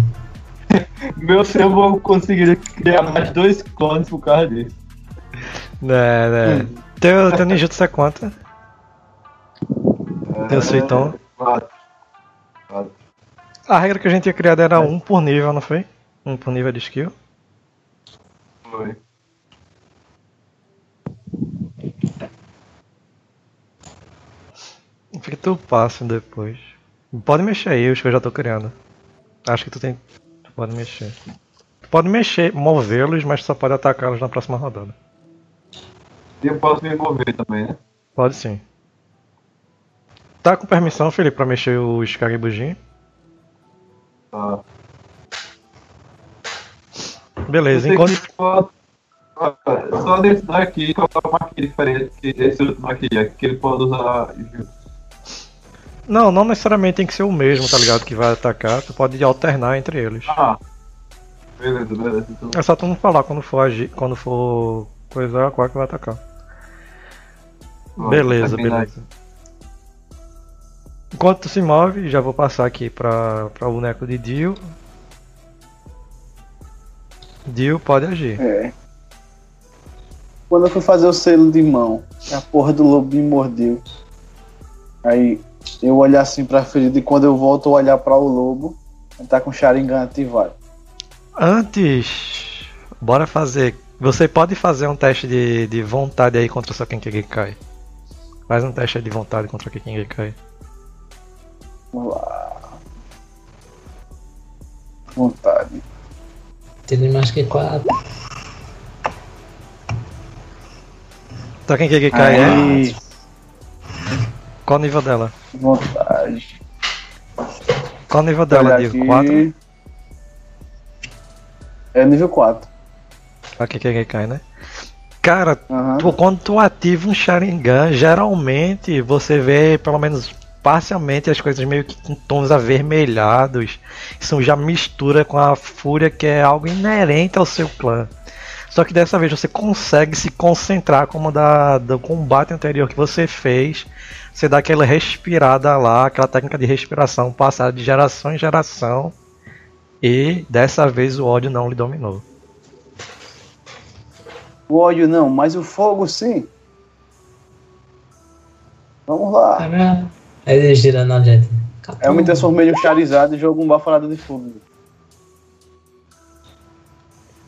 [SPEAKER 3] Meu selo vou conseguir criar mais dois clones por causa disso.
[SPEAKER 2] Né, né. Teu, teu ninjutsu é quanto? Teu suitão?
[SPEAKER 3] Quatro. Quatro.
[SPEAKER 2] A regra que a gente tinha criado era um por nível, não foi? Um por nível de skill.
[SPEAKER 3] Foi.
[SPEAKER 2] Fica tu passa depois. Pode mexer aí os que eu já tô criando. Acho que tu tem. Tu pode mexer. Tu pode mexer, movê-los, mas só pode atacá-los na próxima rodada.
[SPEAKER 3] E eu posso me mover também, né?
[SPEAKER 2] Pode sim. Tá com permissão, Felipe, pra mexer os Kagibujin?
[SPEAKER 3] Tá.
[SPEAKER 2] Beleza, enquanto.
[SPEAKER 3] que Só, só desse daqui que eu uma aqui diferente que esse daqui, é que ele pode usar jutsu.
[SPEAKER 2] Não, não necessariamente tem que ser o mesmo, tá ligado? Que vai atacar, tu pode alternar entre eles.
[SPEAKER 3] Ah. Beleza, beleza. Então.
[SPEAKER 2] É só tu não falar quando for agir, quando for coisar qual que vai atacar.
[SPEAKER 3] Ó,
[SPEAKER 2] Beleza,
[SPEAKER 3] terminar
[SPEAKER 2] beleza. Enquanto tu se move, já vou passar aqui pra, pra o boneco de Dio. Dio pode agir.
[SPEAKER 5] É. Quando eu fui fazer o selo de mão, a porra do lobo me mordeu. Aí eu olhar assim pra ferida e quando eu volto a olhar pra o lobo, ele tá com o Sharingan ativado.
[SPEAKER 2] Antes, bora fazer. Você pode fazer um teste de, de vontade aí contra o seu Kenkigai. Faz um teste de vontade contra o Kenkigai.
[SPEAKER 5] Vamos lá. Vontade.
[SPEAKER 4] Tem mais que quatro.
[SPEAKER 2] Tá Kenkigai é? Qual o nível dela?
[SPEAKER 5] vontade.
[SPEAKER 2] Qual o nível dela,
[SPEAKER 5] aqui.
[SPEAKER 2] 4?
[SPEAKER 5] É nível 4.
[SPEAKER 2] A Kenkigai, né? Cara,
[SPEAKER 5] Aham.
[SPEAKER 2] tu- quando tu ativa um Sharingan, geralmente você vê pelo menos parcialmente as coisas meio que com tons avermelhados. Isso já mistura com a fúria que é algo inerente ao seu clã. Só que dessa vez você consegue se concentrar como da, do combate anterior que você fez. Você dá aquela respirada lá, aquela técnica de respiração passada de geração em geração. E dessa vez o ódio não lhe dominou.
[SPEAKER 5] O ódio não, mas o fogo sim. Vamos lá.
[SPEAKER 4] Caralho. Aí ele gira na gente.
[SPEAKER 5] Eu me transformei no Charizard e jogo um baforado de fogo.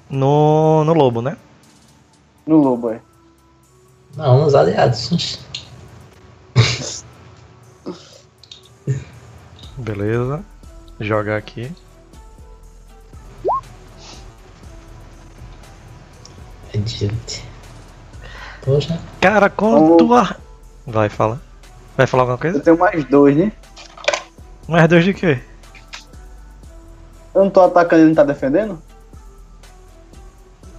[SPEAKER 2] No, no lobo, né?
[SPEAKER 5] No lobo, é.
[SPEAKER 4] Não, nos aliados.
[SPEAKER 2] Beleza. Jogar aqui.
[SPEAKER 4] Agility. Poxa.
[SPEAKER 2] Cara, tu. ar- Vai, fala. Vai falar alguma
[SPEAKER 5] Eu
[SPEAKER 2] coisa?
[SPEAKER 5] tenho mais dois, né?
[SPEAKER 2] Mais dois de quê?
[SPEAKER 5] Eu não tô atacando e ele não tá defendendo?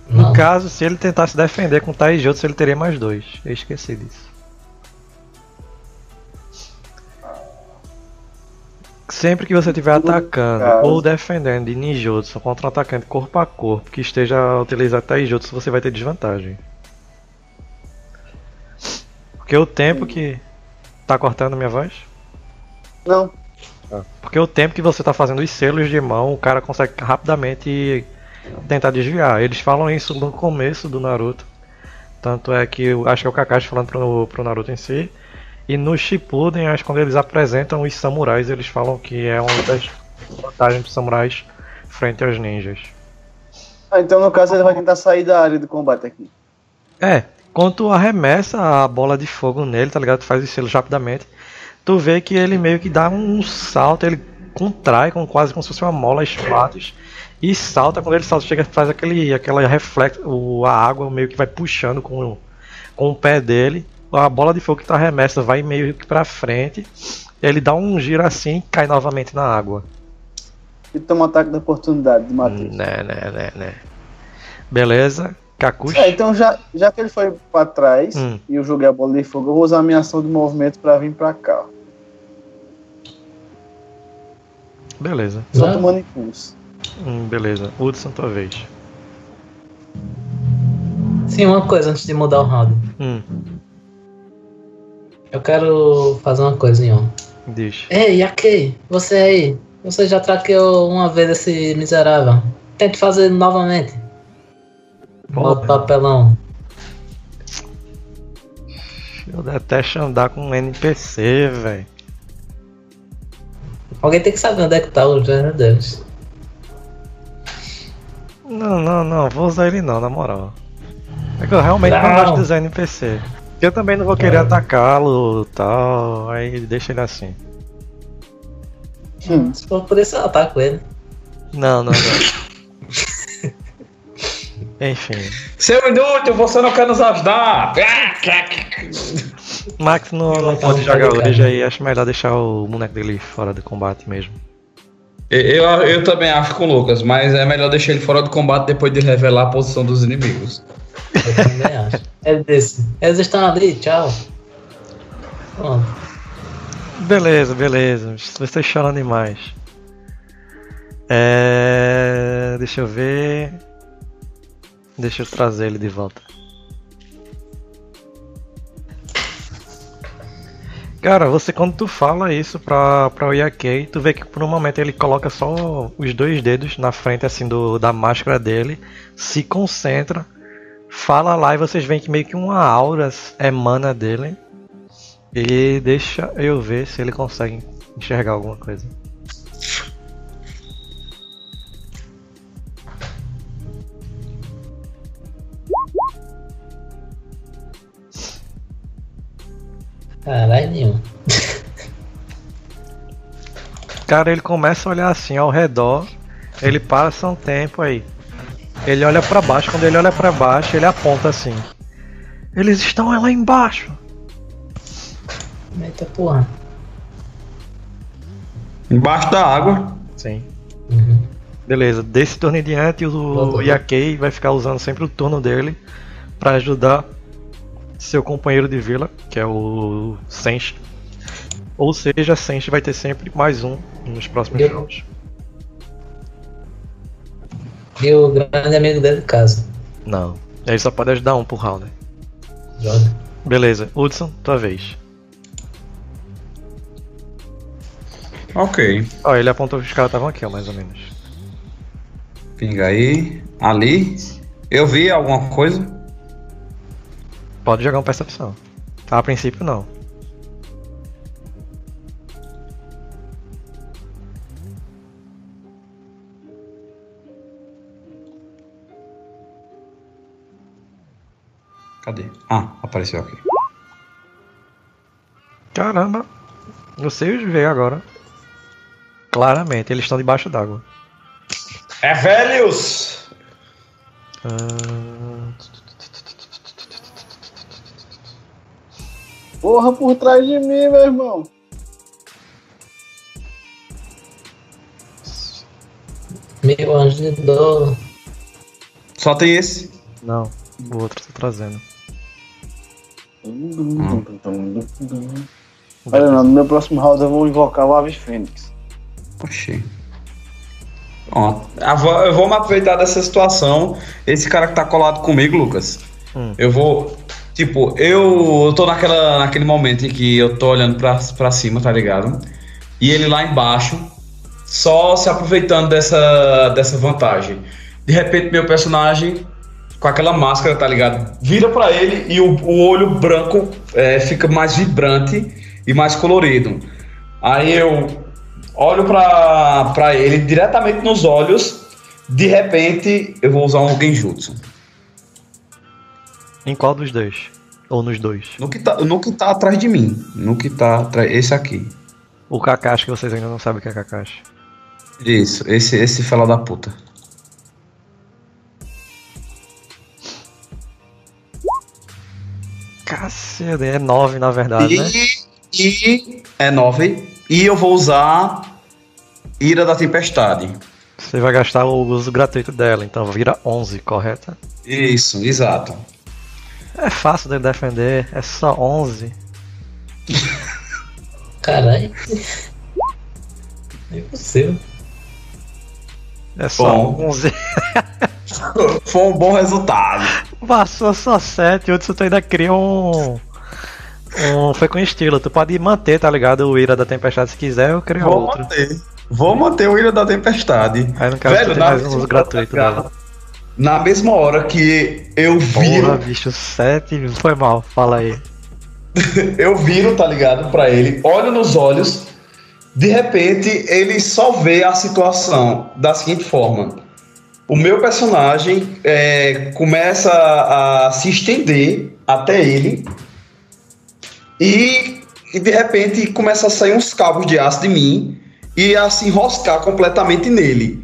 [SPEAKER 2] No
[SPEAKER 4] Não.
[SPEAKER 2] caso, se ele tentasse defender com Taijutsu, ele teria mais dois. Eu esqueci disso. Sempre que você estiver atacando
[SPEAKER 5] caso-
[SPEAKER 2] ou defendendo de ninjutsu contra um atacante corpo a corpo que esteja a utilizar Taijutsu, você vai ter desvantagem. Porque o tempo que. Tá cortando minha voz?
[SPEAKER 5] Não.
[SPEAKER 2] Porque o tempo que você tá fazendo os selos de mão, o cara consegue rapidamente tentar desviar. Eles falam isso no começo do Naruto. Tanto é que eu acho que é o Kakashi falando pro, pro Naruto em si. E no Shippuden, acho que quando eles apresentam os samurais, eles falam que é uma das vantagens dos samurais frente aos ninjas.
[SPEAKER 5] Ah, então no caso ele vai tentar sair da área do combate aqui.
[SPEAKER 2] É, quando tu arremessa a bola de fogo nele, tá ligado? Tu faz os selos rapidamente. Tu vê que ele meio que dá um salto, ele contrai com quase como se fosse uma mola as patas e salta. Quando ele salta, chega faz aquele aquela reflexo, a água meio que vai puxando com, com o pé dele. A bola de fogo que tu arremessa vai meio que pra frente. Ele dá um giro assim e cai novamente na água.
[SPEAKER 5] e toma ataque da oportunidade de Matheus.
[SPEAKER 2] Né, né, né, né. Beleza. Kakushi.
[SPEAKER 5] É, então já, já que ele foi pra trás
[SPEAKER 2] Hum.
[SPEAKER 5] e eu joguei a bola de fogo, eu vou usar a minha ação de movimento pra vir pra cá.
[SPEAKER 2] Beleza.
[SPEAKER 5] Só
[SPEAKER 4] Não.
[SPEAKER 5] tomando impulso.
[SPEAKER 2] Hum, beleza. Hudson, tua vez.
[SPEAKER 4] Sim, uma coisa antes de mudar o round.
[SPEAKER 2] Hum,
[SPEAKER 4] Eu quero fazer uma coisinha,
[SPEAKER 2] diz.
[SPEAKER 4] Ei, Yaki, você aí. Você já traqueou uma vez esse miserável. Tente fazer novamente. Bota papelão.
[SPEAKER 2] Eu detesto andar com NPC, velho.
[SPEAKER 4] Alguém tem que saber onde é que tá o gênero deles.
[SPEAKER 2] Não, não, não, vou usar ele não, na moral. É que eu realmente não,
[SPEAKER 4] Não.
[SPEAKER 2] gosto de usar NPC. Eu também não vou querer atacá-lo e tal, aí deixa ele assim.
[SPEAKER 5] Hum.
[SPEAKER 4] Se for por isso, eu ataco ele.
[SPEAKER 2] Não, não, não. Enfim.
[SPEAKER 1] Seu inútil, você não quer nos ajudar!
[SPEAKER 2] Max não, não pode jogar hoje aí, acho melhor deixar o boneco dele fora do combate mesmo.
[SPEAKER 1] Eu, eu também acho com o Lucas, mas é melhor deixar ele fora do combate depois de revelar a posição dos inimigos.
[SPEAKER 4] Eu também acho. É desse. Eles estão ali, tchau. Pronto.
[SPEAKER 2] Beleza, beleza. Vocês choram demais. É... Deixa eu ver. Deixa eu trazer ele de volta. Cara, você quando tu fala isso pra, pra o Yakei, tu vê que por um momento ele coloca só os dois dedos na frente assim do, da máscara dele, se concentra, fala lá e vocês veem que meio que uma aura emana dele. E deixa eu ver se ele consegue enxergar alguma coisa.
[SPEAKER 4] Caralho, nenhum.
[SPEAKER 2] Cara, ele começa a olhar assim ao redor, ele passa um tempo aí. Ele olha pra baixo, quando ele olha pra baixo, ele aponta assim. Eles estão lá embaixo.
[SPEAKER 4] Eita porra.
[SPEAKER 1] Embaixo da água.
[SPEAKER 2] Sim.
[SPEAKER 4] Uhum.
[SPEAKER 2] Beleza, desse turno em diante o. Yakei vai ficar usando sempre o turno dele pra ajudar seu companheiro de vila, que é o Senshi. Ou seja, Senshi vai ter sempre mais um nos próximos
[SPEAKER 4] Eu-
[SPEAKER 2] jogos.
[SPEAKER 4] E o grande amigo dele, caso.
[SPEAKER 2] Não. Ele só pode ajudar um por round. né?
[SPEAKER 4] Joga.
[SPEAKER 2] Beleza, Hudson, tua vez.
[SPEAKER 1] Ok.
[SPEAKER 2] Ó, ele apontou que os caras estavam aqui, ó, mais ou menos.
[SPEAKER 1] Pinga aí. Ali. Eu vi alguma coisa?
[SPEAKER 2] Pode jogar uma percepção. Tá, a princípio não.
[SPEAKER 1] Cadê? Ah, apareceu aqui.
[SPEAKER 2] Caramba! Você os vê agora. Claramente, eles estão debaixo d'água.
[SPEAKER 1] É velhos!
[SPEAKER 2] Ah,
[SPEAKER 5] Porra por trás de mim, meu irmão.
[SPEAKER 4] Meu anjo de dor.
[SPEAKER 1] Só tem esse.
[SPEAKER 2] não, o outro tá trazendo.
[SPEAKER 5] Olha, não, no meu próximo round eu vou invocar o Ave Fênix.
[SPEAKER 1] Oxi. Pronto. Eu vou- eu vou me aproveitar dessa situação. Esse cara que tá colado comigo, Lucas.
[SPEAKER 2] Hum.
[SPEAKER 1] Eu vou. Tipo, eu, eu tô naquela, naquele momento em que eu tô olhando pra, pra cima, tá ligado? E ele lá embaixo, só se aproveitando dessa, dessa vantagem. De repente, meu personagem, com aquela máscara, tá ligado? Vira pra ele e o, o olho branco é, fica mais vibrante e mais colorido. Aí eu olho pra, pra ele diretamente nos olhos. De repente, eu vou usar um genjutsu.
[SPEAKER 2] Em qual dos dois? Ou nos dois?
[SPEAKER 1] No que tá, no que tá atrás de mim. No que tá atrás. Esse aqui.
[SPEAKER 2] O Kakashi, que vocês ainda não sabem o que é Kakashi.
[SPEAKER 1] Isso, esse, esse fela da puta.
[SPEAKER 2] Cacete, é 9 na verdade,
[SPEAKER 1] E,
[SPEAKER 2] né?
[SPEAKER 1] e é 9. E eu vou usar Ira da Tempestade.
[SPEAKER 2] Você vai gastar o uso gratuito dela, então vira 11, correto?
[SPEAKER 1] Isso, exato.
[SPEAKER 2] É fácil de defender, é só 11.
[SPEAKER 4] Caralho. É impossível.
[SPEAKER 2] É só
[SPEAKER 1] Bom.
[SPEAKER 2] 11.
[SPEAKER 1] Foi um bom resultado.
[SPEAKER 2] Passou só 7, outro tu ainda cria um. Um. Foi com estilo. Tu pode manter, tá ligado? O Ira da Tempestade se quiser, eu crio
[SPEAKER 1] Vou
[SPEAKER 2] outro.
[SPEAKER 1] manter. Vou manter o Ilha da Tempestade.
[SPEAKER 2] Aí no caso tu tem
[SPEAKER 1] na
[SPEAKER 2] mais um uso gratuito dela.
[SPEAKER 1] Na mesma hora que eu
[SPEAKER 2] Porra,
[SPEAKER 1] viro,
[SPEAKER 2] bicho, 7 foi mal, fala aí.
[SPEAKER 1] eu viro, tá ligado, pra ele, olho nos olhos, de repente ele só vê a situação da seguinte forma. O meu personagem é, começa a se estender até ele e, e de repente começa a sair uns cabos de aço de mim e a se enroscar completamente nele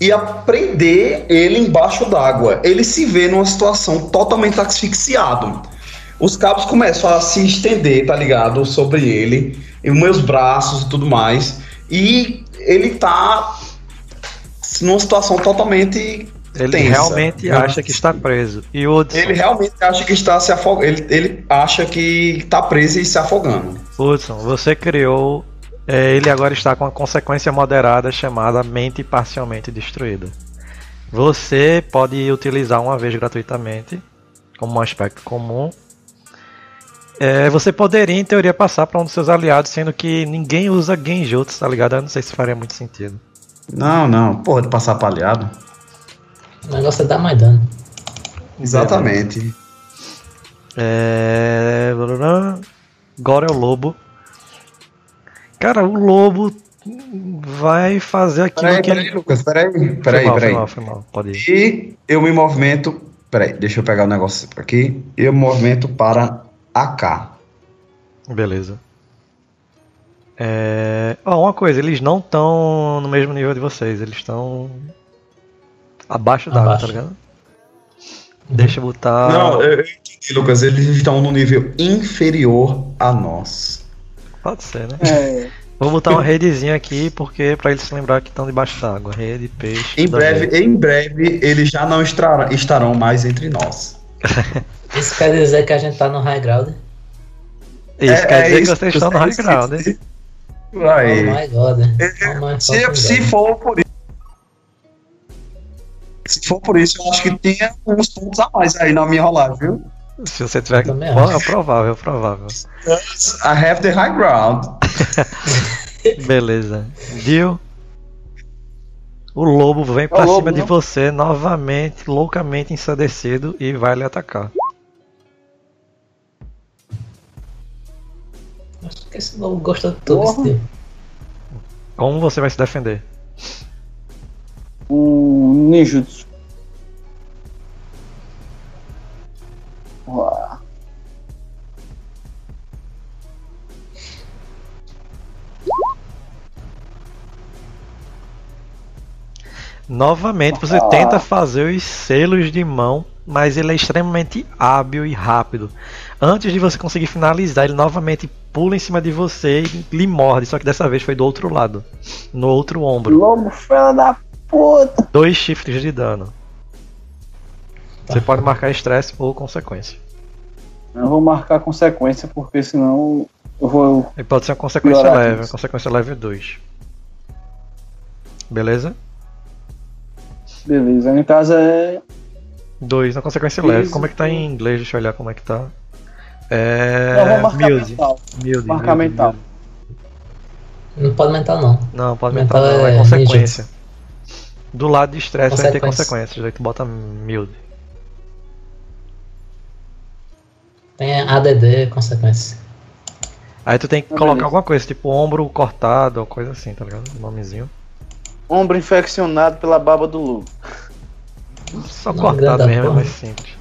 [SPEAKER 1] e a prender ele embaixo d'água. Ele se vê numa situação totalmente asfixiado. Os cabos começam a se estender, tá ligado? Sobre ele, e meus braços e tudo mais. E ele tá numa situação totalmente
[SPEAKER 2] Ele
[SPEAKER 1] tensa.
[SPEAKER 2] realmente acha que está preso. E Hudson,
[SPEAKER 1] Ele realmente acha que está se afogando. Ele, ele acha que está preso e se afogando.
[SPEAKER 2] Hudson, você criou. é, ele agora está com uma consequência moderada chamada mente parcialmente destruída. Você pode utilizar uma vez gratuitamente, como um aspecto comum. É, você poderia, em teoria, passar para um dos seus aliados, sendo que ninguém usa Genjutsu, tá ligado? Eu não sei se faria muito sentido.
[SPEAKER 1] Não, não. Porra, de passar palhado.
[SPEAKER 4] O negócio é dar mais dano.
[SPEAKER 1] Exatamente.
[SPEAKER 2] É. Agora é o lobo. Cara, o lobo vai fazer aquilo
[SPEAKER 1] Peraí,
[SPEAKER 2] que
[SPEAKER 1] peraí,
[SPEAKER 2] ele.
[SPEAKER 1] Lucas. Peraí,
[SPEAKER 2] Foi
[SPEAKER 1] peraí,
[SPEAKER 2] mal,
[SPEAKER 1] peraí.
[SPEAKER 2] Foi mal, foi mal. Pode ir.
[SPEAKER 1] E eu me movimento. Peraí, deixa eu pegar o negócio aqui. Eu me movimento para AK.
[SPEAKER 2] Beleza. É... Ó, uma coisa, eles não estão no mesmo nível de vocês, eles estão abaixo d'água, tá
[SPEAKER 4] Abaixo.
[SPEAKER 2] ligado? Deixa eu botar.
[SPEAKER 1] Não, eu entendi, Lucas. Eles estão no nível inferior a nós.
[SPEAKER 2] Pode ser, né?
[SPEAKER 5] É,
[SPEAKER 2] Vou botar uma redezinha aqui porque pra eles se lembrar que estão debaixo d'água. Rede, peixe.
[SPEAKER 1] Em breve, em breve, eles já não estarão, estarão mais entre nós.
[SPEAKER 4] Isso quer dizer que a gente tá no high ground?
[SPEAKER 2] Isso
[SPEAKER 1] É-
[SPEAKER 2] quer
[SPEAKER 1] é
[SPEAKER 2] dizer
[SPEAKER 1] isso
[SPEAKER 2] que vocês estão no
[SPEAKER 1] é
[SPEAKER 2] high ground, hein?
[SPEAKER 4] Oh
[SPEAKER 1] Aí.
[SPEAKER 4] my
[SPEAKER 1] Se, se for por isso. Se for por isso, eu acho que tinha uns pontos a mais aí na minha rolagem, viu?
[SPEAKER 2] Se você tiver. Pô, é provável, é provável.
[SPEAKER 1] I have the high ground.
[SPEAKER 2] Beleza. Viu? O lobo vem pra
[SPEAKER 5] lobo,
[SPEAKER 2] cima de você novamente, loucamente ensandecido e vai lhe atacar.
[SPEAKER 4] Acho que esse novo gostou de tudo.
[SPEAKER 5] Porra.
[SPEAKER 4] Steve.
[SPEAKER 2] Como você vai se defender?
[SPEAKER 5] um ninjutsu.
[SPEAKER 2] Novamente você tenta fazer os selos de mão, mas ele é extremamente hábil e rápido. Antes de você conseguir finalizar, ele novamente pula em cima de você e lhe morde, só que dessa vez foi do outro lado, no outro ombro.
[SPEAKER 5] Lobo, fela da puta!
[SPEAKER 2] Dois shifts de dano. Você pode marcar estresse ou consequência.
[SPEAKER 5] Eu vou marcar consequência, porque senão eu vou.
[SPEAKER 2] E pode ser uma consequência leve, uma consequência leve 2. Beleza?
[SPEAKER 5] Beleza, em casa é.
[SPEAKER 2] 2 na consequência leve. Como é que tá em inglês? Deixa eu olhar como é que tá. É.
[SPEAKER 5] vou marcar
[SPEAKER 2] Mild.
[SPEAKER 5] mental. Marcar mental.
[SPEAKER 4] Não pode mental, não.
[SPEAKER 2] Não, pode
[SPEAKER 4] Mental
[SPEAKER 2] mental não, é
[SPEAKER 4] é
[SPEAKER 2] consequência. Do lado de estresse vai ter
[SPEAKER 4] Consequência.
[SPEAKER 2] consequências, aí tu bota mild.
[SPEAKER 4] Tem ADD, consequência.
[SPEAKER 2] Aí tu tem que
[SPEAKER 5] Ah,
[SPEAKER 2] colocar
[SPEAKER 5] beleza.
[SPEAKER 2] alguma coisa, tipo ombro cortado ou coisa assim, tá ligado? Nomezinho.
[SPEAKER 5] Ombro infeccionado pela baba do lobo.
[SPEAKER 2] Só
[SPEAKER 4] Não,
[SPEAKER 2] cortado mesmo, é mais simples.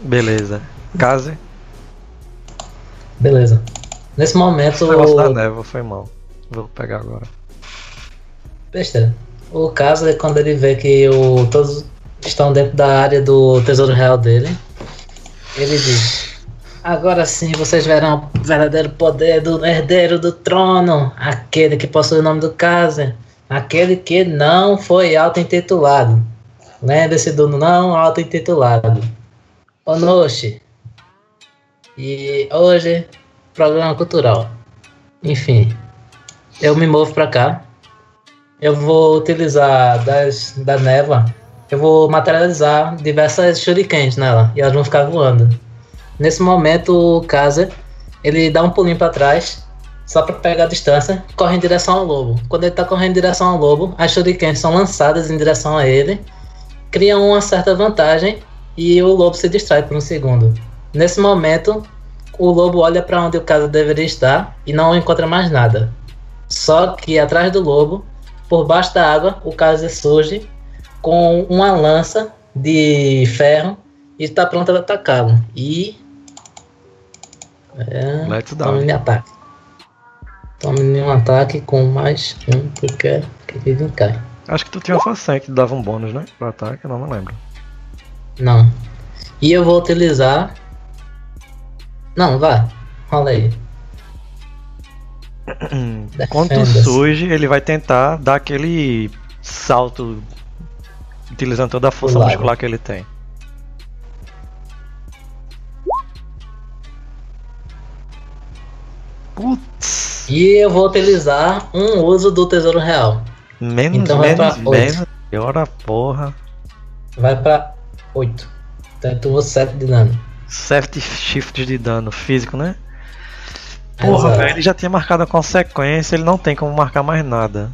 [SPEAKER 2] Beleza. Case.
[SPEAKER 4] Beleza. Nesse momento,
[SPEAKER 2] Esse negócio da
[SPEAKER 4] o...
[SPEAKER 2] névoa foi mal. Vou pegar agora.
[SPEAKER 4] besteira. O caso é quando ele vê que o... todos estão dentro da área do tesouro real dele. Ele diz: Agora sim vocês verão o verdadeiro poder do herdeiro do trono, aquele que possui o nome do Kaiser, aquele que não foi auto-intitulado. Lembre-se do não auto-intitulado. Onoshi. E hoje, programa cultural. Enfim, eu me movo para cá. Eu vou utilizar das, da névoa. Eu vou materializar diversas shurikens nela e elas vão ficar voando. Nesse momento, o Kaza ele dá um pulinho para trás, só para pegar a distância, corre em direção ao lobo. Quando ele está correndo em direção ao lobo, as shurikens são lançadas em direção a ele, criam uma certa vantagem e o lobo se distrai por um segundo. Nesse momento, o lobo olha para onde o Kaza deveria estar e não encontra mais nada. Só que atrás do lobo, por baixo da água, o Kaza surge com uma lança de ferro e está pronto para atacá-lo. E é,
[SPEAKER 2] Let's
[SPEAKER 4] tome ataque. Tome um ataque com mais um, porque ele cai.
[SPEAKER 2] Acho que tu tinha uma façanha que dava um bônus, né? Pro ataque, eu não me lembro.
[SPEAKER 4] Não. E eu vou utilizar. Não, vá. Rola aí.
[SPEAKER 2] Quando tu
[SPEAKER 4] Defenda-se.
[SPEAKER 2] surge, ele vai tentar dar aquele salto utilizando toda a força muscular que ele tem. Putz,
[SPEAKER 4] E eu vou utilizar um uso do tesouro real.
[SPEAKER 2] menos,
[SPEAKER 4] Então vai
[SPEAKER 2] menos,
[SPEAKER 4] pra
[SPEAKER 2] menos. Ora porra.
[SPEAKER 4] Vai pra 8. Tanto vou 7 de dano.
[SPEAKER 2] 7 shifts de dano físico, né? Porra,
[SPEAKER 4] Exato.
[SPEAKER 2] velho, ele já tinha marcado a consequência, ele não tem como marcar mais nada.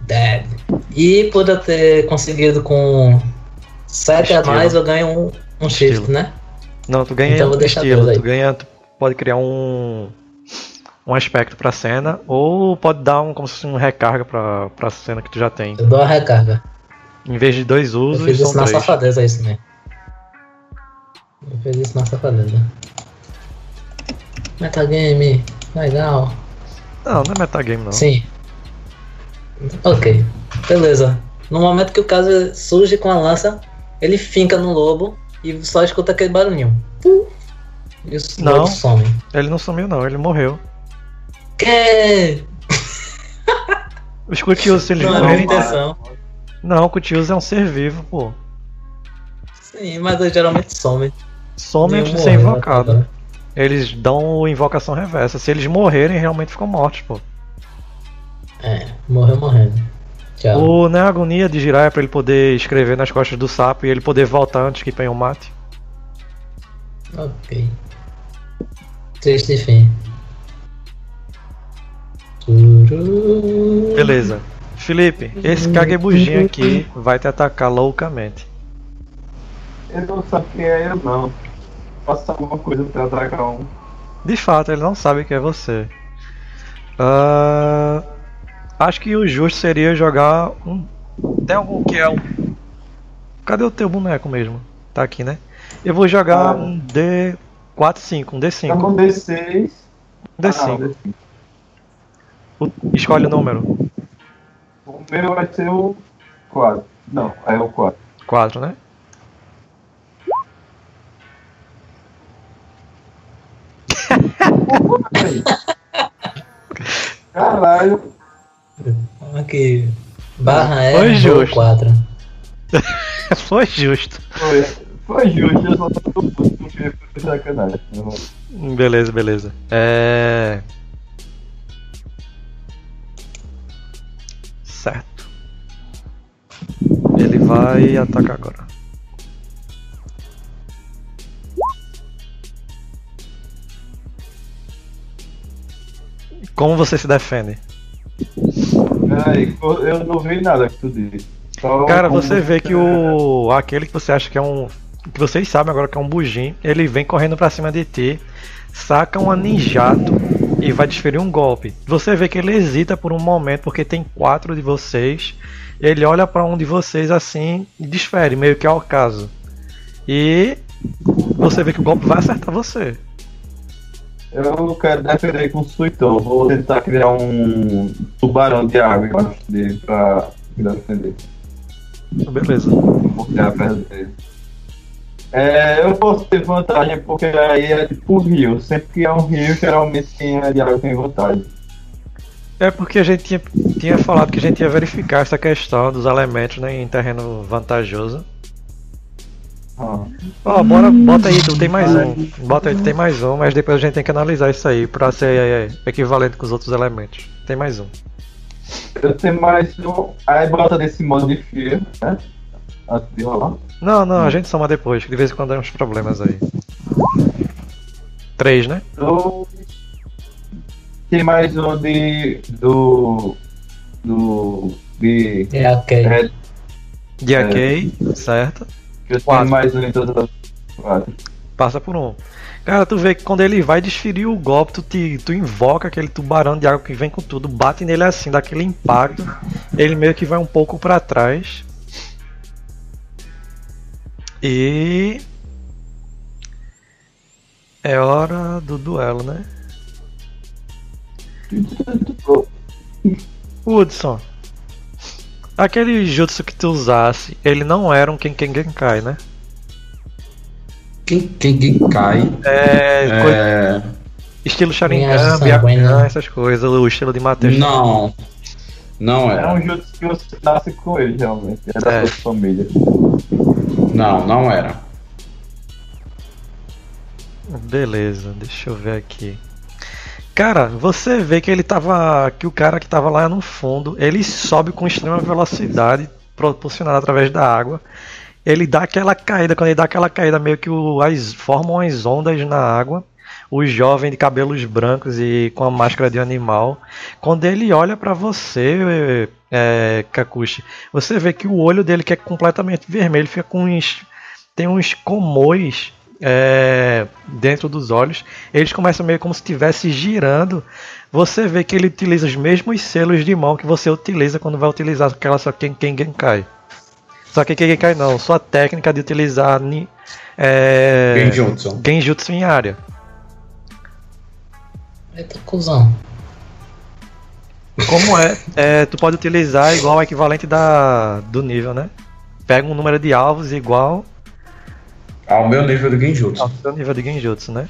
[SPEAKER 4] Dead. E por eu ter conseguido com 7 a mais, eu ganho um, um shift, né?
[SPEAKER 2] Não, tu ganha
[SPEAKER 4] Então
[SPEAKER 2] um
[SPEAKER 4] deixar
[SPEAKER 2] estilo, tu ganha, tu pode criar um um aspecto pra cena ou pode dar um como se fosse um recarga pra, pra cena que tu já tem.
[SPEAKER 4] Eu dou a recarga.
[SPEAKER 2] Em vez de dois
[SPEAKER 4] Eu
[SPEAKER 2] usos,
[SPEAKER 4] fiz
[SPEAKER 2] são
[SPEAKER 4] isso na
[SPEAKER 2] três.
[SPEAKER 4] safadeza, isso mesmo. Eu fiz isso na safadeza. Metagame, legal.
[SPEAKER 2] Não, não é metagame não.
[SPEAKER 4] Sim. Ok, beleza. No momento que o caso surge com a lança, ele finca no lobo e só escuta aquele barulhinho. Pum. E o
[SPEAKER 2] Não.
[SPEAKER 4] lobo some.
[SPEAKER 2] Ele não sumiu não, ele morreu.
[SPEAKER 4] Que?
[SPEAKER 2] Os Cutius, eles
[SPEAKER 4] Não
[SPEAKER 2] morrerem.
[SPEAKER 4] intenção.
[SPEAKER 2] Não, o Cutius é um ser vivo, pô.
[SPEAKER 4] Sim, mas ele geralmente some.
[SPEAKER 2] Some antes de ser invocado.
[SPEAKER 4] né?
[SPEAKER 2] Eles dão invocação reversa. Se eles morrerem, realmente ficam mortos, pô.
[SPEAKER 4] É, morreu morrendo. Tchau.
[SPEAKER 2] O né, a agonia de girar é pra ele poder escrever nas costas do sapo e ele poder voltar antes que Penhon mate.
[SPEAKER 4] Ok. Triste fim.
[SPEAKER 2] Beleza. Felipe, esse Kagebujin aqui vai te atacar loucamente.
[SPEAKER 3] Ele não sabe quem é eu, não. Faça alguma coisa pra atacar um.
[SPEAKER 2] De fato, ele não sabe que é você. Ah, acho que o justo seria jogar um. Tem algum que é um. Cadê o teu boneco mesmo? Tá aqui, né? Eu vou jogar
[SPEAKER 3] Ah.
[SPEAKER 2] um D4, 5, um
[SPEAKER 3] Tá
[SPEAKER 2] D5.
[SPEAKER 3] com D6.
[SPEAKER 2] Um D5. O- Escolhe o número.
[SPEAKER 3] O meu vai ser o 4. Não, é o 4.
[SPEAKER 2] 4, né?
[SPEAKER 3] Caralho.
[SPEAKER 4] Aqui. Barra
[SPEAKER 2] Foi
[SPEAKER 4] é
[SPEAKER 2] justo.
[SPEAKER 4] 4.
[SPEAKER 2] Foi justo.
[SPEAKER 3] Foi, foi justo, eu só tô puto porque foi sacanagem.
[SPEAKER 2] Beleza, beleza. É. vai atacar agora. Como você se defende?
[SPEAKER 3] Peraí, eu não vi nada que tu disse.
[SPEAKER 2] Cara, você vê que o aquele que você acha que é um que vocês sabem agora que é um bugim, ele vem correndo pra cima de ti, saca um ninjato e vai desferir um golpe. Você vê que ele hesita por um momento porque tem quatro de vocês. Ele olha pra um de vocês assim e desfere, meio que ao caso. E você vê que o golpe vai acertar você.
[SPEAKER 3] Eu quero defender com o suitão. Vou tentar criar um tubarão de água embaixo dele pra me defender.
[SPEAKER 2] Beleza.
[SPEAKER 3] Vou criar perto dele. É, eu posso ter vantagem porque aí é tipo rio. Sempre que é um rio, geralmente quem é de água tem vantagem.
[SPEAKER 2] É porque a gente tinha, tinha falado que a gente ia verificar essa questão dos elementos né, em terreno vantajoso. Ó, oh, bora, bota aí, tu tem mais um. Bota aí, tu tem mais um, mas depois a gente tem que analisar isso aí pra ser é, é, equivalente com os outros elementos. Tem mais um.
[SPEAKER 3] Eu tenho mais um. Aí bota nesse modo de fio, né? Antes de rolar.
[SPEAKER 2] Não, não, a gente soma depois, que de vez em quando tem uns problemas aí. Três, né?
[SPEAKER 3] Dois. Tem mais um de. do. do. de.
[SPEAKER 4] É ok. É,
[SPEAKER 2] de ok, é, certo.
[SPEAKER 3] Eu tenho mais um em todas as quatro.
[SPEAKER 2] Passa por um. Cara, tu vê que quando ele vai desferir o golpe, tu, te, tu invoca aquele tubarão de água que vem com tudo, bate nele assim, dá aquele impacto. Ele meio que vai um pouco para trás. E. É hora do duelo, né? Hudson. Aquele jutsu que tu usasse, ele não era um Kenken Genkai, né?
[SPEAKER 1] Kenken Genkai?
[SPEAKER 2] É. é... Estilo Sharingan, Byakugan, essas coisas, o estilo de Mateus.
[SPEAKER 1] Não. Não
[SPEAKER 3] era. É um jutsu que você nasce com ele, realmente. É da é. sua família.
[SPEAKER 1] Não, não era.
[SPEAKER 2] Beleza, deixa eu ver aqui. Cara, você vê que ele tava. que o cara que tava lá no fundo, ele sobe com extrema velocidade, proporcionada através da água. Ele dá aquela caída, quando ele dá aquela caída, meio que o, as, formam as ondas na água. O jovem de cabelos brancos e com a máscara de animal. Quando ele olha para você, é, Kakushi, você vê que o olho dele, que é completamente vermelho, fica com uns. tem uns comões é, dentro dos olhos, eles começam meio como se estivesse girando. Você vê que ele utiliza os mesmos selos de mão que você utiliza quando vai utilizar aquela sua Kenken Genkai. Só que Genkai não, sua técnica de utilizar é,
[SPEAKER 1] Genjutsu.
[SPEAKER 2] Genjutsu em área.
[SPEAKER 4] Eita, cuzão.
[SPEAKER 2] Como é, é, tu pode utilizar igual o equivalente da, do nível, né? Pega um número de alvos igual
[SPEAKER 1] ao meu nível de Genjutsu.
[SPEAKER 2] Ao seu nível de Genjutsu, né?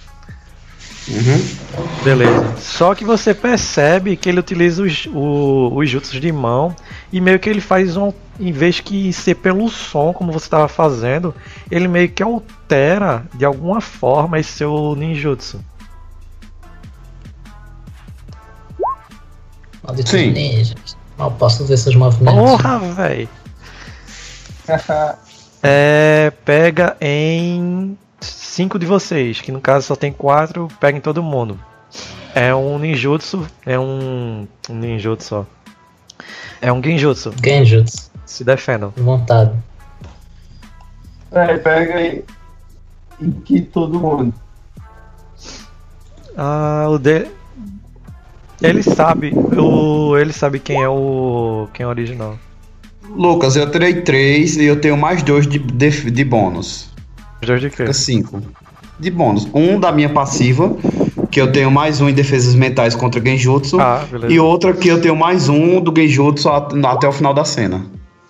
[SPEAKER 1] Uhum.
[SPEAKER 2] Beleza. Só que você percebe que ele utiliza os, o, os jutsus de mão e meio que ele faz um. Em vez que ser pelo som, como você estava fazendo, ele meio que altera de alguma forma esse seu ninjutsu.
[SPEAKER 4] Maldito Sim. ninja. Mal posso ver seus movimentos.
[SPEAKER 2] Porra, velho. É, pega em cinco de vocês, que no caso só tem quatro, pega em todo mundo. É um ninjutsu, é um, um ninjutsu só. É um genjutsu.
[SPEAKER 4] Genjutsu.
[SPEAKER 2] Se defendam.
[SPEAKER 4] Montado.
[SPEAKER 3] É, pega em, em que todo mundo.
[SPEAKER 2] Ah, o de... Ele sabe, o... ele sabe quem é o quem é o original.
[SPEAKER 1] Lucas, eu terei três e eu tenho mais dois de, de, de bônus.
[SPEAKER 2] Dois de quê? Fica
[SPEAKER 1] cinco. De bônus. Um da minha passiva, que eu tenho mais um em defesas mentais contra Genjutsu. Ah, e outra que eu tenho mais um do Genjutsu até o final da cena.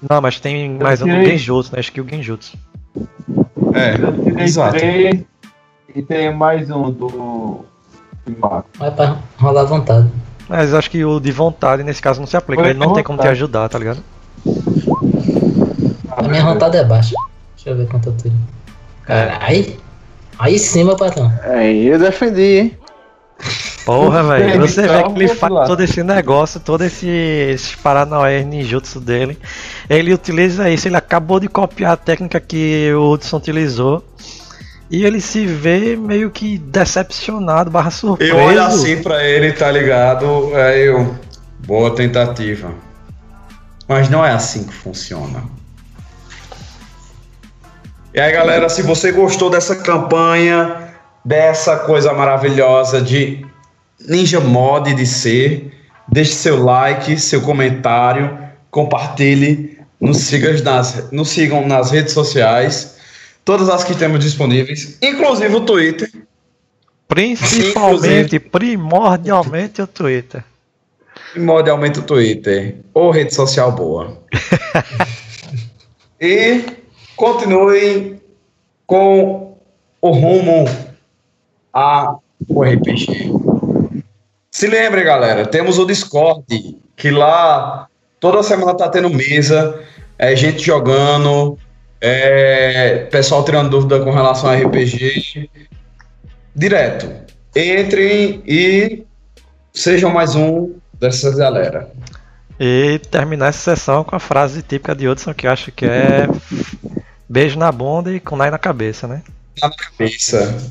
[SPEAKER 2] Não, mas tem mais um do Genjutsu, né? Skill Genjutsu.
[SPEAKER 3] É, exato. Três, e tenho mais um do.
[SPEAKER 4] Vai pra rolar vontade.
[SPEAKER 2] Mas acho que o de vontade nesse caso não se aplica, Foi ele não vontade. tem como te ajudar, tá ligado?
[SPEAKER 4] A minha vontade é baixa. Deixa eu ver quanto eu tenho. Caralho. Aí sim, meu patrão.
[SPEAKER 5] Aí eu defendi, hein?
[SPEAKER 2] Porra, velho. Você vê que ele faz todo esse negócio, todo esse, esse paranoia ninjutsu dele. Ele utiliza isso, ele acabou de copiar a técnica que o Hudson utilizou. E ele se vê meio que decepcionado, barra surpreso.
[SPEAKER 1] Eu olho assim pra ele, tá ligado? Aí eu. Boa tentativa. Mas não é assim que funciona. E aí, galera, se você gostou dessa campanha, dessa coisa maravilhosa de Ninja Mod de ser, deixe seu like, seu comentário, compartilhe, nos, siga nas, nos sigam nas redes sociais, todas as que temos disponíveis, inclusive o Twitter.
[SPEAKER 2] Principalmente, inclusive, primordialmente o Twitter.
[SPEAKER 1] Primordialmente o Twitter, ou rede social boa. e continuem com o rumo a o RPG. Se lembre, galera, temos o Discord, que lá toda semana tá tendo mesa, é gente jogando, é, pessoal tirando dúvida com relação a RPG. Direto. Entrem e sejam mais um dessas galera.
[SPEAKER 2] E terminar essa sessão com a frase típica de Hudson que eu acho que é beijo na bunda e com nai na cabeça, né?
[SPEAKER 1] Na cabeça.